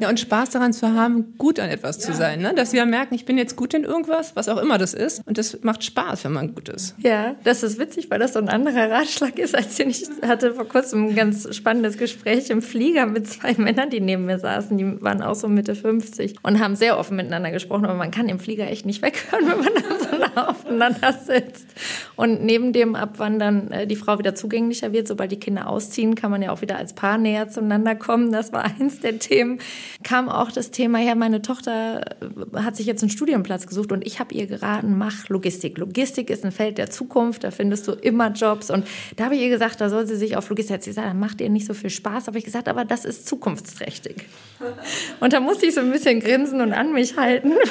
ja, und Spaß daran zu haben, haben, gut an etwas zu sein. Ne? Dass wir merken, ich bin jetzt gut in irgendwas, was auch immer das ist. Und das macht Spaß, wenn man gut ist. Ja, das ist witzig, weil das so ein anderer Ratschlag ist, als den ich hatte vor kurzem ein ganz spannendes Gespräch im Flieger mit zwei Männern, die neben mir saßen. Die waren auch so Mitte 50 und haben sehr offen miteinander gesprochen. Aber man kann im Flieger echt nicht weghören, wenn man dann so nah aufeinander sitzt. Und neben dem ab, wann dann äh, die Frau wieder zugänglicher wird, sobald die Kinder ausziehen, kann man ja auch wieder als Paar näher zueinander kommen. Das war eins der Themen. Kam auch das Thema Thema, ja, meine Tochter äh, hat sich jetzt einen Studienplatz gesucht und ich habe ihr geraten, mach Logistik. Logistik ist ein Feld der Zukunft, da findest du immer Jobs. Und da habe ich ihr gesagt, da soll sie sich auf Logistik, hat sie gesagt, macht ihr nicht so viel Spaß. Habe ich gesagt, aber das ist zukunftsträchtig. Und da musste ich so ein bisschen grinsen und an mich halten.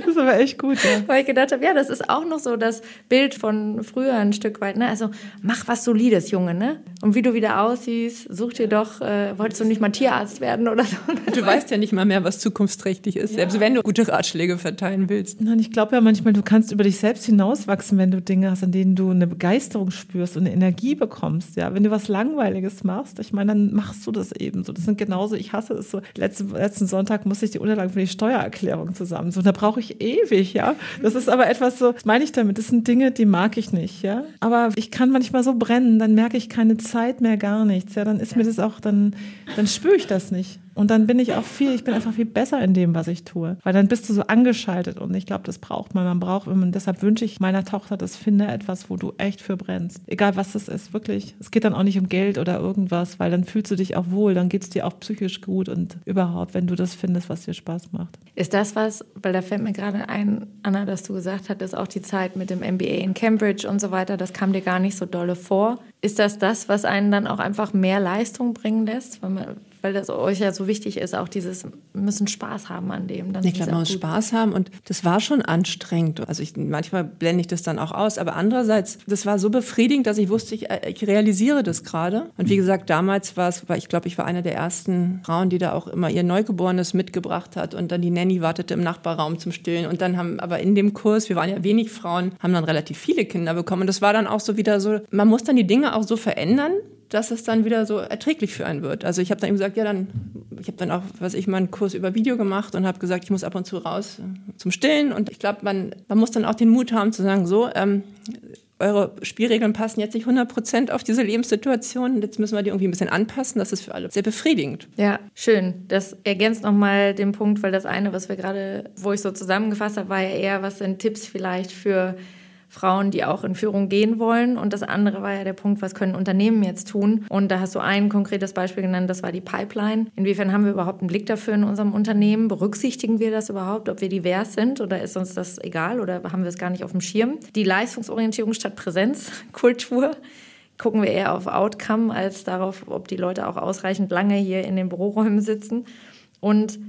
Das ist aber echt gut, ja. Weil ich gedacht habe, ja, das ist auch noch so das Bild von früher ein Stück weit. Ne? Also mach was Solides, Junge, ne? Und wie du wieder aussiehst, such dir doch, äh, wolltest du nicht mal Tierarzt werden oder so? Du weißt ja nicht mal mehr, mehr, was zukunftsträchtig ist, ja. selbst wenn du gute Ratschläge verteilen willst. Nein, ich glaube ja manchmal, du kannst über dich selbst hinauswachsen, wenn du Dinge hast, an denen du eine Begeisterung spürst und eine Energie bekommst. Ja, wenn du was Langweiliges machst, ich meine, dann machst du das eben so. Das sind genauso, ich hasse es so. Letzten, letzten Sonntag musste ich die Unterlagen für die Steuererklärung zusammen. So, da brauche ich ewig, ja. Das ist aber etwas so, was meine ich damit? Das sind Dinge, die mag ich nicht, ja. Aber ich kann manchmal so brennen, dann merke ich keine Zeit mehr, gar nichts. Ja, dann ist mir das auch, dann, dann spüre ich das nicht. Und dann bin ich auch viel, ich bin einfach viel besser in dem, was ich tue. Weil dann bist du so angeschaltet und ich glaube, das braucht man. Man braucht, man, deshalb wünsche ich meiner Tochter, das finde etwas, wo du echt für brennst. Egal was es ist, wirklich. Es geht dann auch nicht um Geld oder irgendwas, weil dann fühlst du dich auch wohl, dann geht es dir auch psychisch gut und überhaupt, wenn du das findest, was dir Spaß macht. Ist das was, weil da fällt mir gerade ein, Anna, dass du gesagt hattest, auch die Zeit mit dem MBA in Cambridge und so weiter, das kam dir gar nicht so dolle vor. Ist das das, was einen dann auch einfach mehr Leistung bringen lässt? Weil man weil das euch ja so wichtig ist, auch dieses müssen Spaß haben an dem. Dann ich glaube, man muss Spaß haben und das war schon anstrengend. Also ich, manchmal blende ich das dann auch aus, aber andererseits, das war so befriedigend, dass ich wusste, ich, äh, ich realisiere das gerade. Und wie gesagt, damals war es, weil ich glaube, ich war eine der ersten Frauen, die da auch immer ihr Neugeborenes mitgebracht hat und dann die Nanny wartete im Nachbarraum zum Stillen und dann haben aber in dem Kurs, wir waren ja wenig Frauen, haben dann relativ viele Kinder bekommen und das war dann auch so wieder so, man muss dann die Dinge auch so verändern, dass es dann wieder so erträglich für einen wird. Also ich habe dann eben gesagt, ja dann, ich habe dann auch, was ich, mal einen Kurs über Video gemacht und habe gesagt, ich muss ab und zu raus äh, zum Stillen und ich glaube, man, man muss dann auch den Mut haben zu sagen, so, ähm, eure Spielregeln passen jetzt nicht 100 Prozent auf diese Lebenssituation. Jetzt müssen wir die irgendwie ein bisschen anpassen. Das ist für alle sehr befriedigend. Ja, schön. Das ergänzt nochmal den Punkt, weil das eine, was wir gerade, wo ich so zusammengefasst habe, war ja eher, was sind Tipps vielleicht für Frauen, die auch in Führung gehen wollen. Und das andere war ja der Punkt, was können Unternehmen jetzt tun? Und da hast du ein konkretes Beispiel genannt, das war die Pipeline. Inwiefern haben wir überhaupt einen Blick dafür in unserem Unternehmen? Berücksichtigen wir das überhaupt, ob wir divers sind oder ist uns das egal oder haben wir es gar nicht auf dem Schirm? Die Leistungsorientierung statt Präsenzkultur gucken wir eher auf Outcome als darauf, ob die Leute auch ausreichend lange hier in den Büroräumen sitzen und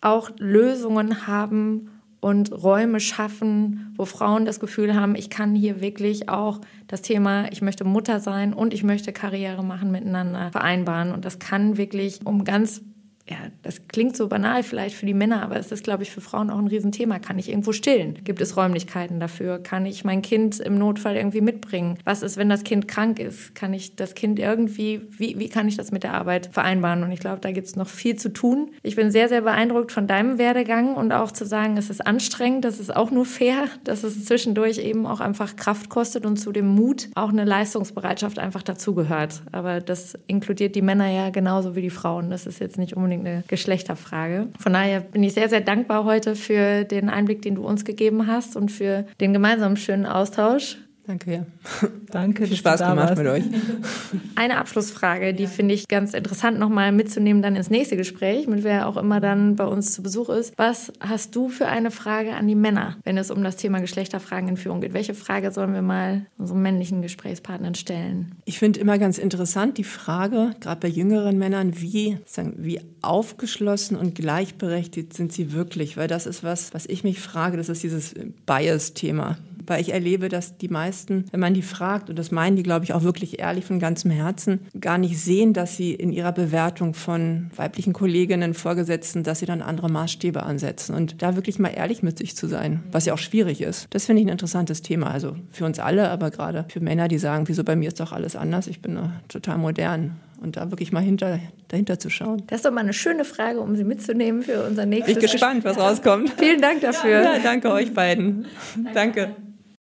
auch Lösungen haben, und Räume schaffen, wo Frauen das Gefühl haben, ich kann hier wirklich auch das Thema, ich möchte Mutter sein und ich möchte Karriere machen, miteinander vereinbaren. Und das kann wirklich um ganz ja, das klingt so banal vielleicht für die Männer, aber es ist, glaube ich, für Frauen auch ein Riesenthema. Kann ich irgendwo stillen? Gibt es Räumlichkeiten dafür? Kann ich mein Kind im Notfall irgendwie mitbringen? Was ist, wenn das Kind krank ist? Kann ich das Kind irgendwie, wie, wie kann ich das mit der Arbeit vereinbaren? Und ich glaube, da gibt es noch viel zu tun. Ich bin sehr, sehr beeindruckt von deinem Werdegang und auch zu sagen, es ist anstrengend, das ist auch nur fair, dass es zwischendurch eben auch einfach Kraft kostet und zu dem Mut auch eine Leistungsbereitschaft einfach dazugehört. Aber das inkludiert die Männer ja genauso wie die Frauen. Das ist jetzt nicht unbedingt unbedingt eine Geschlechterfrage. Von daher bin ich sehr, sehr dankbar heute für den Einblick, den du uns gegeben hast und für den gemeinsamen schönen Austausch. Danke, ja. Danke. Viel Spaß gemacht warst. mit euch. Eine Abschlussfrage, die finde ich ganz interessant nochmal mitzunehmen dann ins nächste Gespräch, mit wer auch immer dann bei uns zu Besuch ist. Was hast du für eine Frage an die Männer, wenn es um das Thema Geschlechterfragen in Führung geht? Welche Frage sollen wir mal unseren männlichen Gesprächspartnern stellen? Ich finde immer ganz interessant die Frage, gerade bei jüngeren Männern, wie, sagen, wie aufgeschlossen und gleichberechtigt sind sie wirklich? Weil das ist was, was ich mich frage, das ist dieses Bias-Thema weil ich erlebe, dass die meisten, wenn man die fragt, und das meinen die, glaube ich, auch wirklich ehrlich von ganzem Herzen, gar nicht sehen, dass sie in ihrer Bewertung von weiblichen Kolleginnen, Vorgesetzten, dass sie dann andere Maßstäbe ansetzen und da wirklich mal ehrlich mit sich zu sein, was ja auch schwierig ist. Das finde ich ein interessantes Thema, also für uns alle, aber gerade für Männer, die sagen, wieso bei mir ist doch alles anders, ich bin total modern und da wirklich mal hinter, dahinter zu schauen. Das ist doch mal eine schöne Frage, um sie mitzunehmen für unser nächstes Bin ich gespannt, was rauskommt. Vielen Dank dafür. Ja, danke euch beiden. danke.